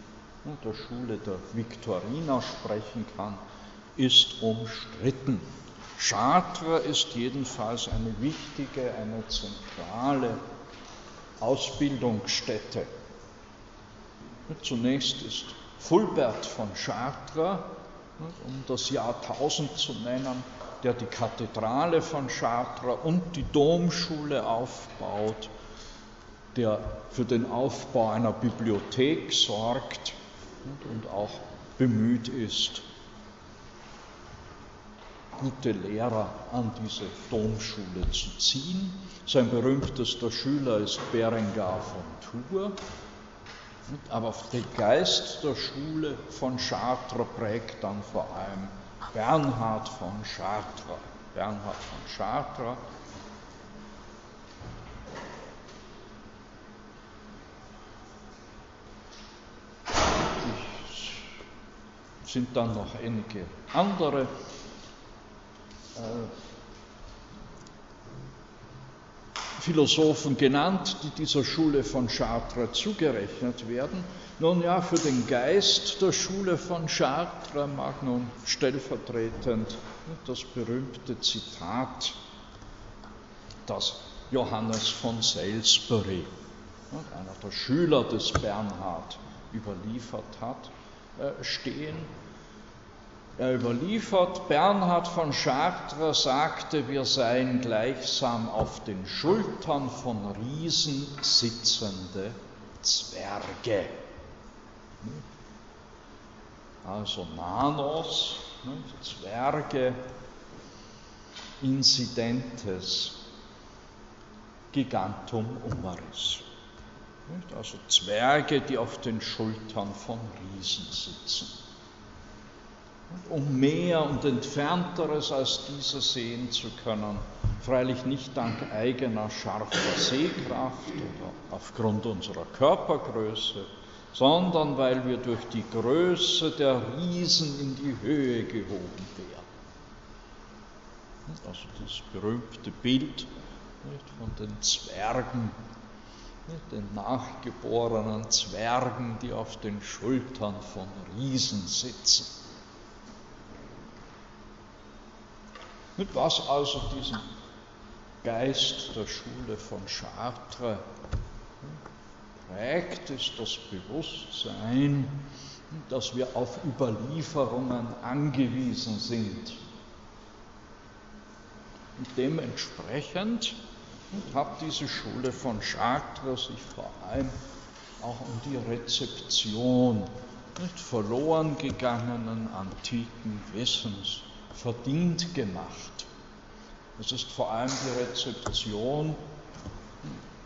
der Schule der Viktoriner sprechen kann, ist umstritten. Chartres ist jedenfalls eine wichtige, eine zentrale Ausbildungsstätte. Zunächst ist Fulbert von Chartres, um das Jahr 1000 zu nennen, der die Kathedrale von Chartres und die Domschule aufbaut, der für den Aufbau einer Bibliothek sorgt und auch bemüht ist, gute Lehrer an diese Domschule zu ziehen. Sein berühmtester Schüler ist Berengar von Tours. Aber der Geist der Schule von Chartres prägt dann vor allem Bernhard von Chartres. Bernhard von Chartres sind dann noch einige andere äh, Philosophen genannt, die dieser Schule von Chartres zugerechnet werden. Nun ja, für den Geist der Schule von Chartres mag nun stellvertretend das berühmte Zitat, das Johannes von Salisbury, einer der Schüler des Bernhard, überliefert hat, äh, stehen. Er überliefert, Bernhard von Chartres sagte, wir seien gleichsam auf den Schultern von Riesen sitzende Zwerge. Also Nanos, Zwerge, Incidentes, Gigantum Umaris. Also Zwerge, die auf den Schultern von Riesen sitzen. Um mehr und entfernteres als diese sehen zu können, freilich nicht dank eigener scharfer Sehkraft oder aufgrund unserer Körpergröße, sondern weil wir durch die Größe der Riesen in die Höhe gehoben werden. Also das berühmte Bild von den Zwergen den nachgeborenen Zwergen, die auf den Schultern von Riesen sitzen. Mit was also diesen Geist der Schule von Chartres prägt, ist das Bewusstsein, dass wir auf Überlieferungen angewiesen sind. Und dementsprechend und hat diese Schule von Chartres sich vor allem auch um die Rezeption nicht verloren gegangenen antiken Wissens verdient gemacht. Es ist vor allem die Rezeption,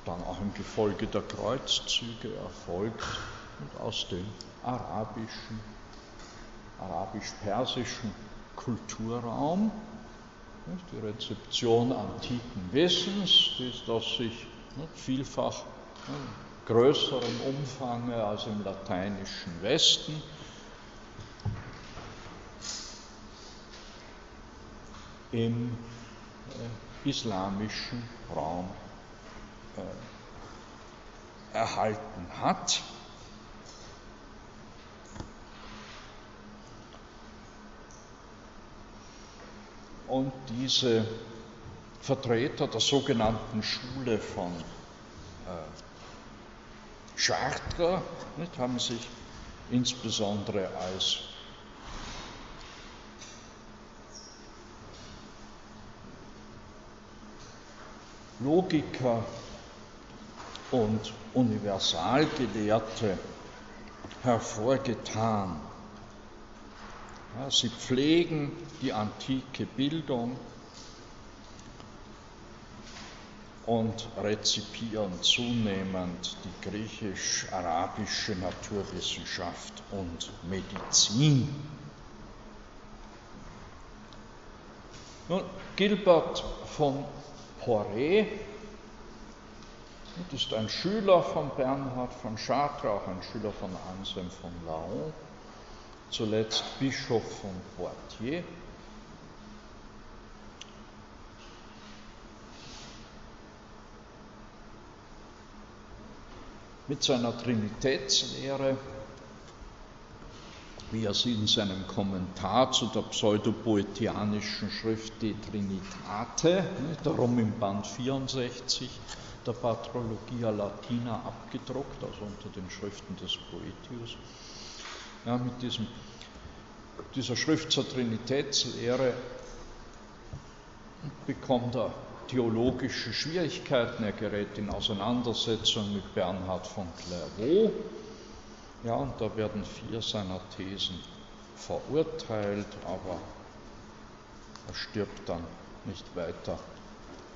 dann auch im Gefolge der Kreuzzüge erfolgt und aus dem arabischen, arabisch-persischen Kulturraum. Die Rezeption antiken Wissens, das sich vielfach in größerem Umfang als im lateinischen Westen im äh, islamischen Raum äh, erhalten hat. Und diese Vertreter der sogenannten Schule von äh, Chartres haben sich insbesondere als Logiker und Universalgelehrte hervorgetan. Ja, sie pflegen die antike Bildung und rezipieren zunehmend die griechisch-arabische Naturwissenschaft und Medizin. Nun, Gilbert von Poré ist ein Schüler von Bernhard von Chartres, auch ein Schüler von Anselm von Laon zuletzt Bischof von Poitiers. Mit seiner Trinitätslehre wie er sie in seinem Kommentar zu der pseudopoetianischen Schrift De Trinitate, darum im Band 64 der Patrologia Latina abgedruckt, also unter den Schriften des Poetius, ja, mit diesem, dieser Schrift zur Trinitätslehre bekommt er theologische Schwierigkeiten, er gerät in Auseinandersetzung mit Bernhard von Clairvaux, ja, und da werden vier seiner Thesen verurteilt, aber er stirbt dann nicht weiter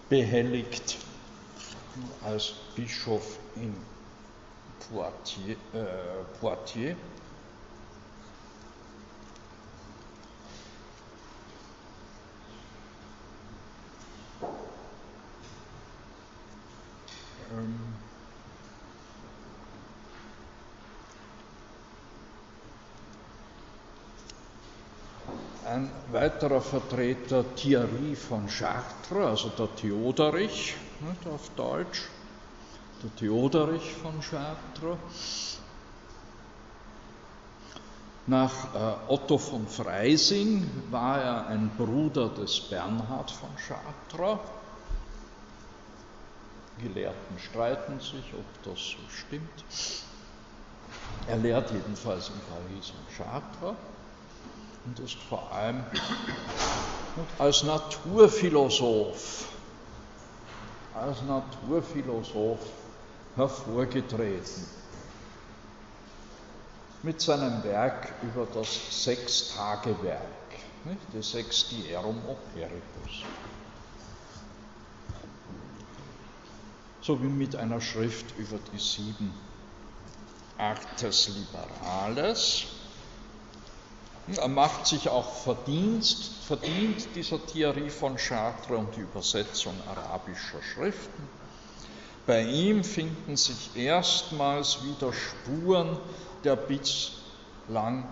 behelligt als Bischof in Poitiers. Äh, Poitiers. Ähm, Ein weiterer Vertreter Thierry von Chartres, also der Theoderich, nicht, auf Deutsch, der Theoderich von Chartres. Nach äh, Otto von Freising war er ein Bruder des Bernhard von Chartres. Gelehrten streiten sich, ob das so stimmt. Er lehrt jedenfalls in Paris und Chartres und ist vor allem als Naturphilosoph, als Naturphilosoph hervorgetreten. Mit seinem Werk über das Sechstagewerk, de Sextierum Operibus. Sowie mit einer Schrift über die sieben Artes Liberales, er macht sich auch Verdienst, verdient dieser Theorie von Chartres und die Übersetzung arabischer Schriften. Bei ihm finden sich erstmals wieder Spuren der bislang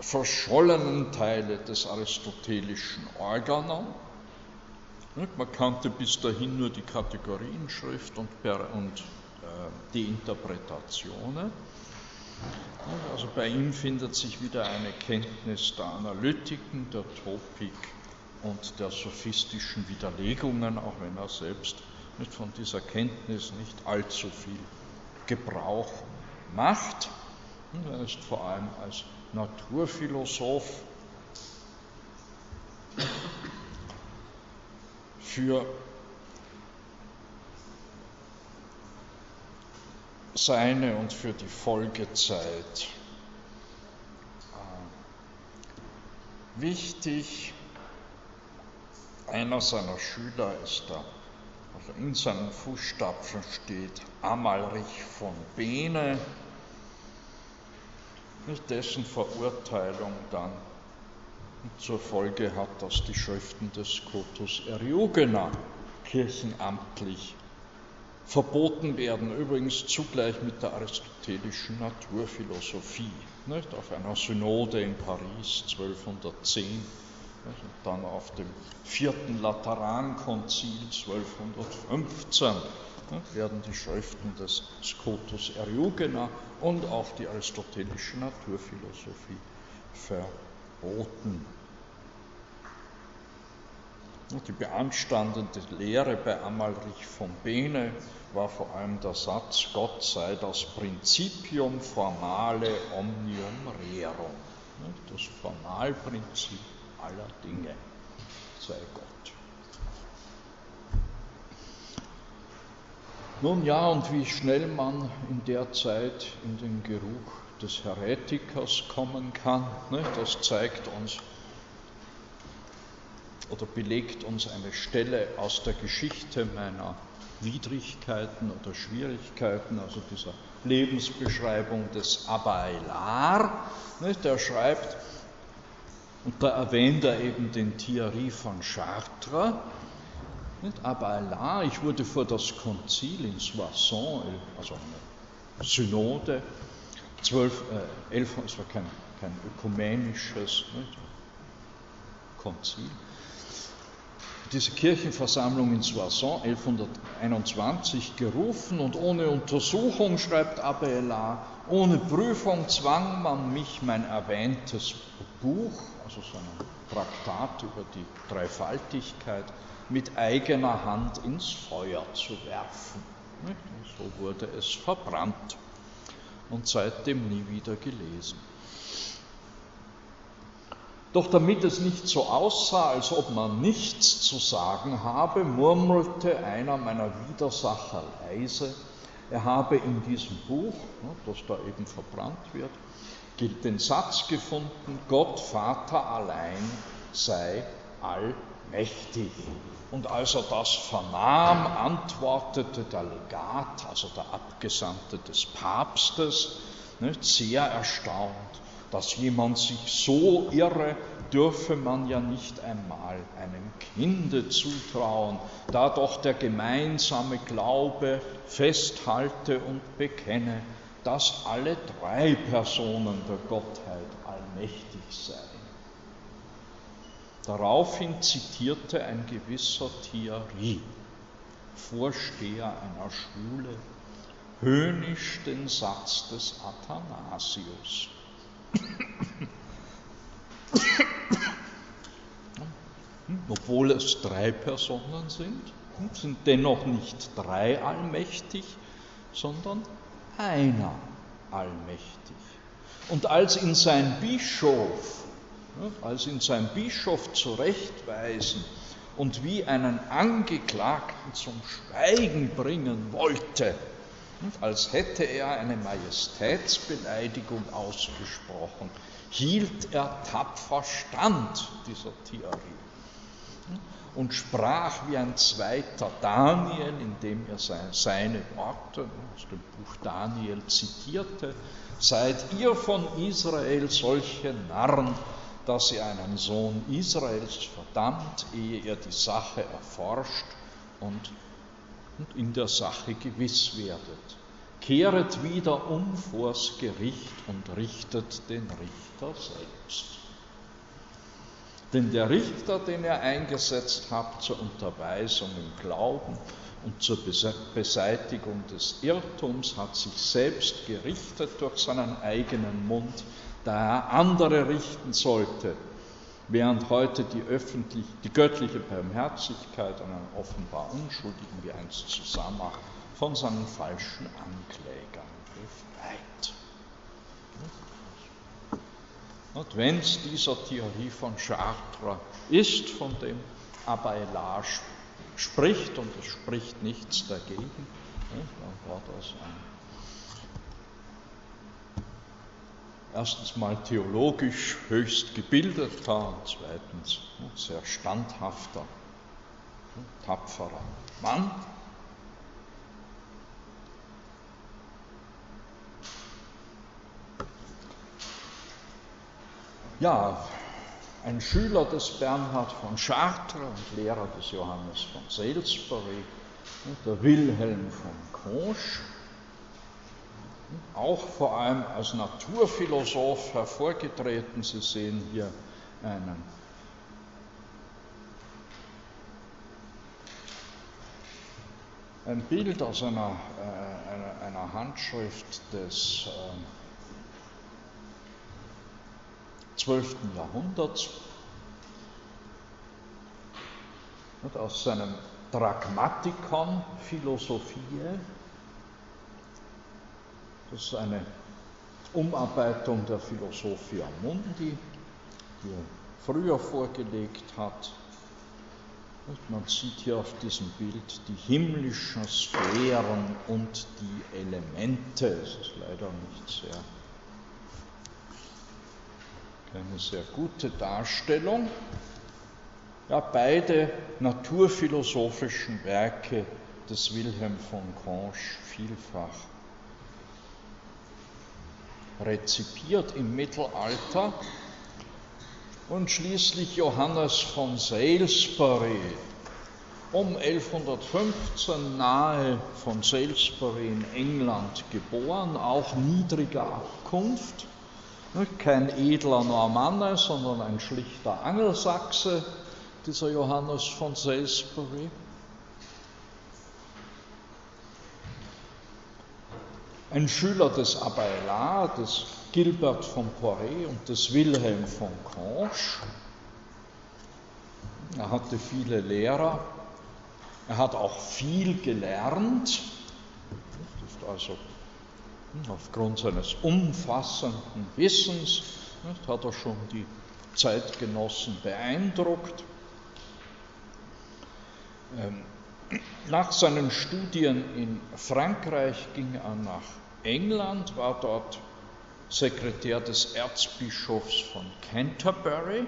verschollenen Teile des aristotelischen Organon. Man kannte bis dahin nur die Kategorienschrift und, und äh, die Interpretationen. Also bei ihm findet sich wieder eine Kenntnis der Analytiken, der Topik und der sophistischen Widerlegungen, auch wenn er selbst nicht von dieser Kenntnis nicht allzu viel Gebrauch macht. er ist vor allem als Naturphilosoph für seine und für die Folgezeit. Wichtig, einer seiner Schüler ist da, also in seinen Fußstapfen steht Amalrich von Bene, dessen Verurteilung dann zur Folge hat, dass die Schriften des Scotus Eriugena kirchenamtlich verboten werden, übrigens zugleich mit der aristotelischen Naturphilosophie, nicht? auf einer Synode in Paris 1210 nicht? und dann auf dem vierten Laterankonzil 1215 nicht? werden die Schriften des Scotus Eriugena und auch die aristotelische Naturphilosophie verboten. Die beanstandende Lehre bei Amalrich von Bene war vor allem der Satz, Gott sei das Principium formale omnium rerum, das Formalprinzip aller Dinge sei Gott. Nun ja, und wie schnell man in der Zeit in den Geruch des Heretikers kommen kann, das zeigt uns oder belegt uns eine Stelle aus der Geschichte meiner Widrigkeiten oder Schwierigkeiten, also dieser Lebensbeschreibung des Abailar. Der schreibt, und da erwähnt er eben den Thierry von Chartres, Abailar, ich wurde vor das Konzil in Soissons, also eine Synode, 12, äh, 11, es war kein, kein ökumenisches nicht, Konzil, diese Kirchenversammlung in Soissons 1121 gerufen und ohne Untersuchung, schreibt Abelard, ohne Prüfung zwang man mich mein erwähntes Buch, also sein Traktat über die Dreifaltigkeit, mit eigener Hand ins Feuer zu werfen. So wurde es verbrannt und seitdem nie wieder gelesen. Doch damit es nicht so aussah, als ob man nichts zu sagen habe, murmelte einer meiner Widersacher leise, er habe in diesem Buch, das da eben verbrannt wird, den Satz gefunden, Gott Vater allein sei allmächtig. Und als er das vernahm, antwortete der Legat, also der Abgesandte des Papstes, sehr erstaunt dass jemand sich so irre, dürfe man ja nicht einmal einem Kinde zutrauen, da doch der gemeinsame Glaube festhalte und bekenne, dass alle drei Personen der Gottheit allmächtig seien. Daraufhin zitierte ein gewisser Thierry, Vorsteher einer Schule, höhnisch den Satz des Athanasius. Obwohl es drei Personen sind, sind dennoch nicht drei allmächtig, sondern einer allmächtig. Und als ihn sein Bischof, als ihn sein Bischof zurechtweisen und wie einen Angeklagten zum Schweigen bringen wollte, als hätte er eine Majestätsbeleidigung ausgesprochen, hielt er tapfer stand dieser Theorie. Und sprach wie ein zweiter Daniel, indem er seine Worte aus dem Buch Daniel zitierte, seid ihr von Israel solche Narren, dass ihr einen Sohn Israels verdammt, ehe ihr die Sache erforscht und und in der Sache gewiss werdet. Kehret wieder um vors Gericht und richtet den Richter selbst. Denn der Richter, den ihr eingesetzt habt zur Unterweisung im Glauben und zur Beseitigung des Irrtums, hat sich selbst gerichtet durch seinen eigenen Mund, da er andere richten sollte, während heute die, öffentlich, die göttliche Barmherzigkeit einen offenbar Unschuldigen wie einst zusammen von seinen falschen Anklägern befreit. Und wenn es dieser Theorie von Chartres ist, von dem Abelard spricht, und es spricht nichts dagegen, dann war das ein erstens mal theologisch höchst gebildeter zweitens sehr standhafter, tapferer Mann. Ja, ein Schüler des Bernhard von Chartres und Lehrer des Johannes von Salisbury, der Wilhelm von Conche, auch vor allem als Naturphilosoph hervorgetreten. Sie sehen hier einen ein Bild aus einer, äh, einer, einer, Handschrift des äh, 12. Jahrhunderts und aus seinem Dragmatikon Philosophiae das ist eine Umarbeitung der Philosophia Mundi, die er früher vorgelegt hat. Und man sieht hier auf diesem Bild die himmlischen Sphären und die Elemente. Es ist leider nicht sehr, keine sehr gute Darstellung. Ja, beide naturphilosophischen Werke des Wilhelm von Conche vielfach rezipiert im Mittelalter und schließlich Johannes von Salisbury um 1115 nahe von Salisbury in England geboren, auch niedriger Abkunft, kein edler Normanne, sondern ein schlichter Angelsachse, dieser Johannes von Salisbury. Ein Schüler des Abelard, des Gilbert von Poiré und des Wilhelm von Conche. Er hatte viele Lehrer. Er hat auch viel gelernt. Das ist also aufgrund seines umfassenden Wissens hat er schon die Zeitgenossen beeindruckt. Ähm, nach seinen Studien in Frankreich ging er nach England, war dort Sekretär des Erzbischofs von Canterbury.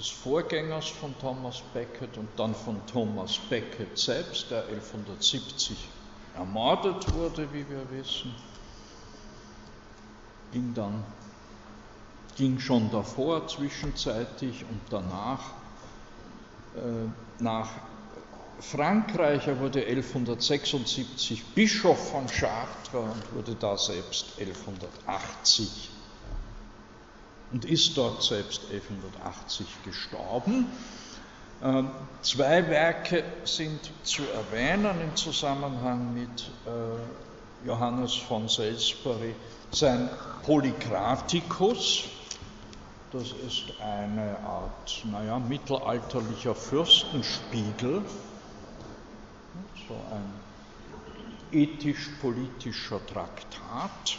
des Vorgängers von Thomas Becket und dann von Thomas Becket selbst, der 1170 ermordet wurde, wie wir wissen, ging dann ging schon davor zwischenzeitlich und danach nach Frankreich. Er wurde 1176 Bischof von Chartres und wurde da selbst 1180 und ist dort selbst 1180 gestorben. Ähm, zwei Werke sind zu erwähnen im Zusammenhang mit äh, Johannes von Salisbury. Sein Polykratikus, das ist eine Art, naja, mittelalterlicher Fürstenspiegel, so ein ethisch-politischer Traktat.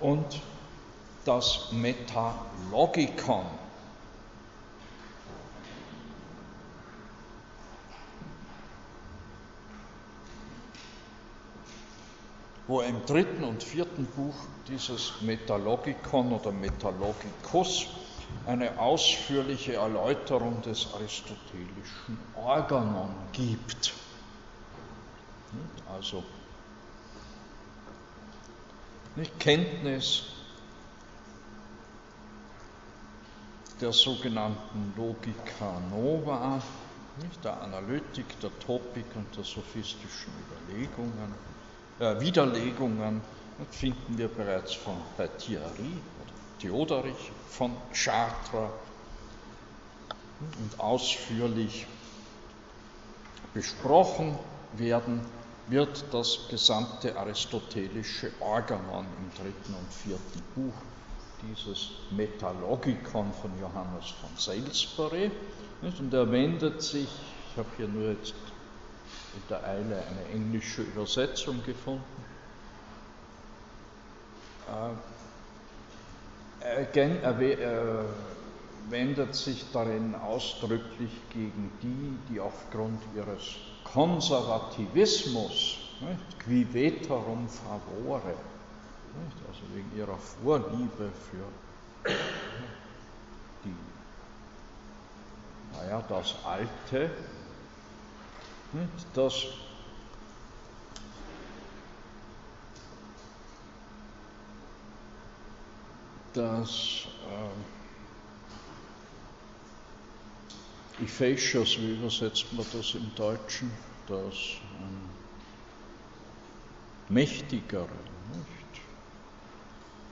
Und das Metalogikon, wo er im dritten und vierten Buch dieses Metalogikon oder Metalogikos eine ausführliche Erläuterung des aristotelischen Organon gibt. Also nicht Kenntnis der sogenannten Logika Nova, nicht der Analytik, der Topik und der sophistischen Überlegungen äh, Widerlegungen finden wir bereits von, bei Thierry oder Theoderich von Chartres und ausführlich besprochen werden wird das gesamte aristotelische Organon im dritten und vierten Buch dieses Metalogikon von Johannes von Salisbury. Und er wendet sich, ich habe hier nur jetzt der Eile eine englische Übersetzung gefunden. Äh, er, er wendet sich darin ausdrücklich gegen die, die aufgrund ihres Konservativismus, qui veterum favore, also wegen ihrer Vorliebe für die, naja, das Alte, das das äh, Ephaesius, wie übersetzt man das im Deutschen? Das ähm, mächtigere, nicht?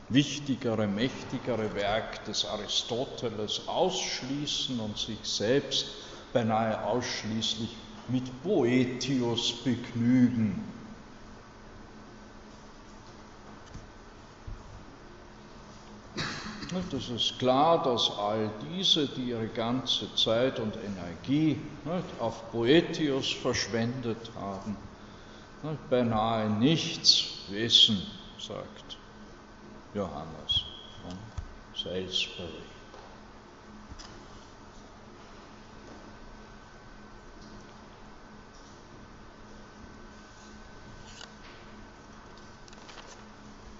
wichtigere, mächtigere Werk des Aristoteles ausschließen und sich selbst beinahe ausschließlich mit Boetius begnügen. Es ist klar, dass all diese, die ihre ganze Zeit und Energie auf Boetius verschwendet haben, beinahe nichts wissen, sagt Johannes von Salisbury.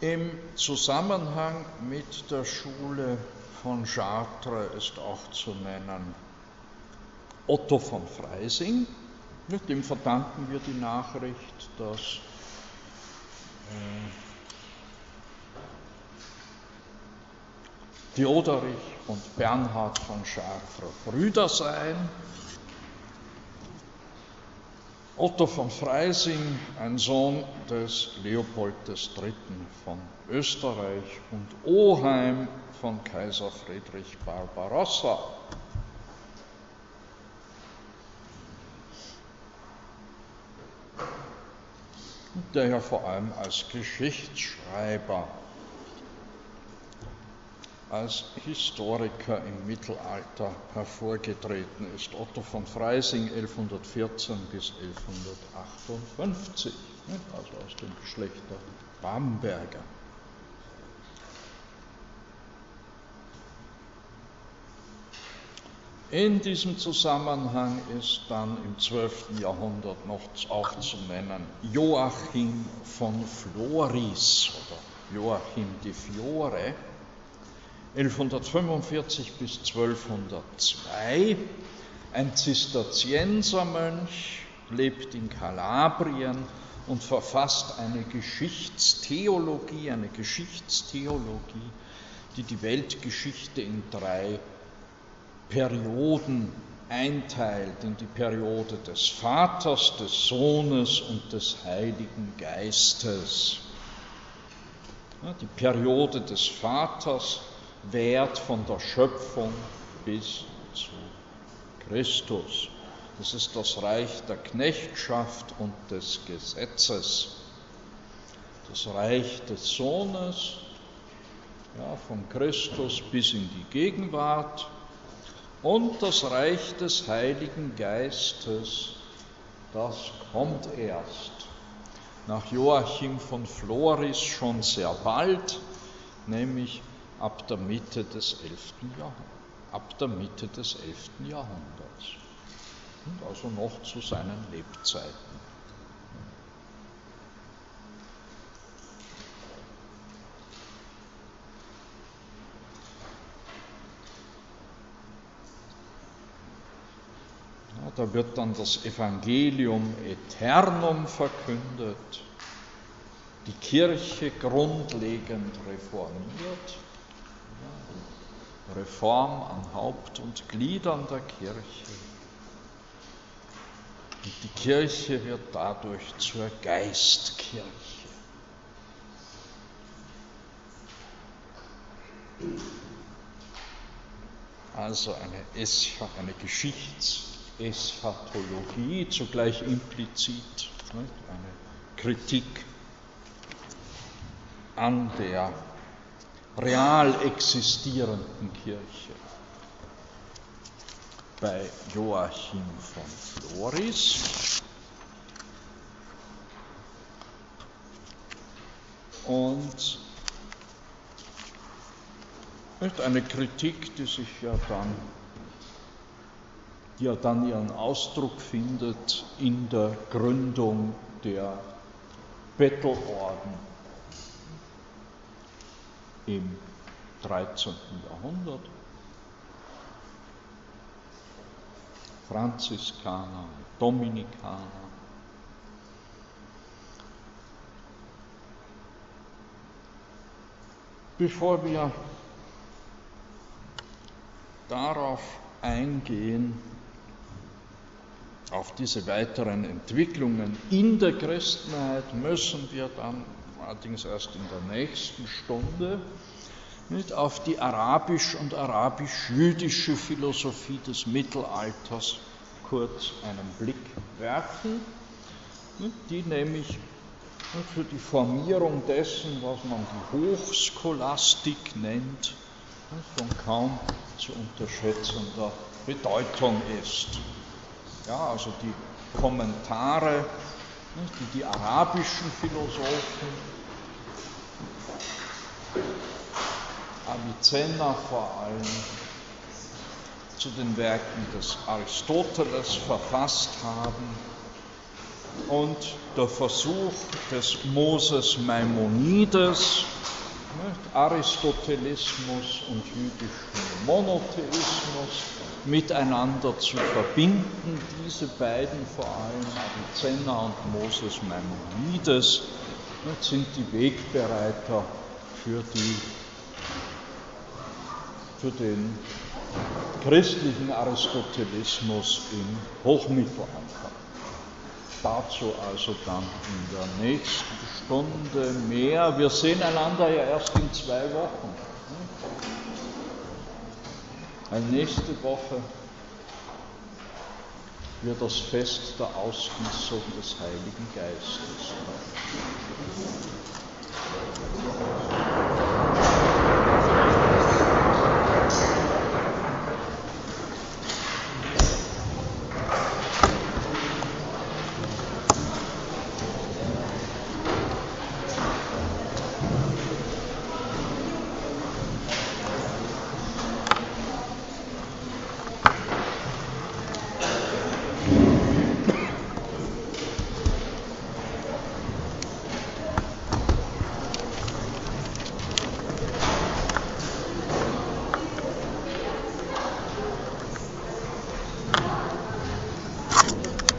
Im Zusammenhang mit der Schule von Chartres ist auch zu nennen Otto von Freising, dem verdanken wir die Nachricht, dass äh, Theoderich und Bernhard von Chartres Brüder seien. Otto von Freising, ein Sohn des Leopold III. von Österreich und Oheim von Kaiser Friedrich Barbarossa. der ja vor allem als Geschichtsschreiber, als Historiker im Mittelalter hervorgetreten ist. Otto von Freising 1114 bis 1158, also aus dem Geschlecht der Bamberger. In diesem Zusammenhang ist dann im 12. Jahrhundert noch auch zu nennen Joachim von Floris oder Joachim de Fiore, 1145 bis 1202, ein Zisterziensermönch, lebt in Kalabrien und verfasst eine Geschichtstheologie, eine Geschichtstheologie, die die Weltgeschichte in drei Perioden einteilt in die Periode des Vaters, des Sohnes und des Heiligen Geistes. Die Periode des Vaters währt von der Schöpfung bis zu Christus. Das ist das Reich der Knechtschaft und des Gesetzes. Das Reich des Sohnes, ja, von Christus bis in die Gegenwart und das Reich des Heiligen Geistes, das kommt erst. Nach Joachim von Floris schon sehr bald, nämlich ab der Mitte des 11. Jahrhunderts. Ab der Mitte des 11. Jahrhunderts. Und also noch zu seinen Lebzeiten. da wird dann das Evangelium Eternum verkündet, die Kirche grundlegend reformiert, Reform an Haupt und Gliedern der Kirche. Und die Kirche wird dadurch zur Geistkirche. Also eine, eine Geschichts- Eschatologie, zugleich implizit eine Kritik an der real existierenden Kirche. Bei Joachim von Floris und eine Kritik, die sich ja dann ja dann ihren Ausdruck findet in der Gründung der Bettelorden im 13. Jahrhundert. Franziskaner, Dominikaner. Bevor wir darauf eingehen, auf diese weiteren Entwicklungen in der Christenheit müssen wir dann allerdings erst in der nächsten Stunde nicht, auf die arabisch- und arabisch-jüdische Philosophie des Mittelalters kurz einen Blick werfen, die nämlich für die Formierung dessen, was man die Hochscholastik nennt, von kaum zu unterschätzender Bedeutung ist. Ja, also die Kommentare, die die arabischen Philosophen, Avicenna vor allem, zu den Werken des Aristoteles verfasst haben und der Versuch des Moses Maimonides, Aristotelismus und jüdischen Monotheismus miteinander zu verbinden. Diese beiden, vor allem Avicenna und Moses Maimonides, sind die Wegbereiter für, die, für den christlichen Aristotelismus im Hochmittelalter. Dazu also dann in der nächsten Stunde mehr. Wir sehen einander ja erst in zwei Wochen. Weil nächste Woche wird das Fest der Ausgießung des Heiligen Geistes.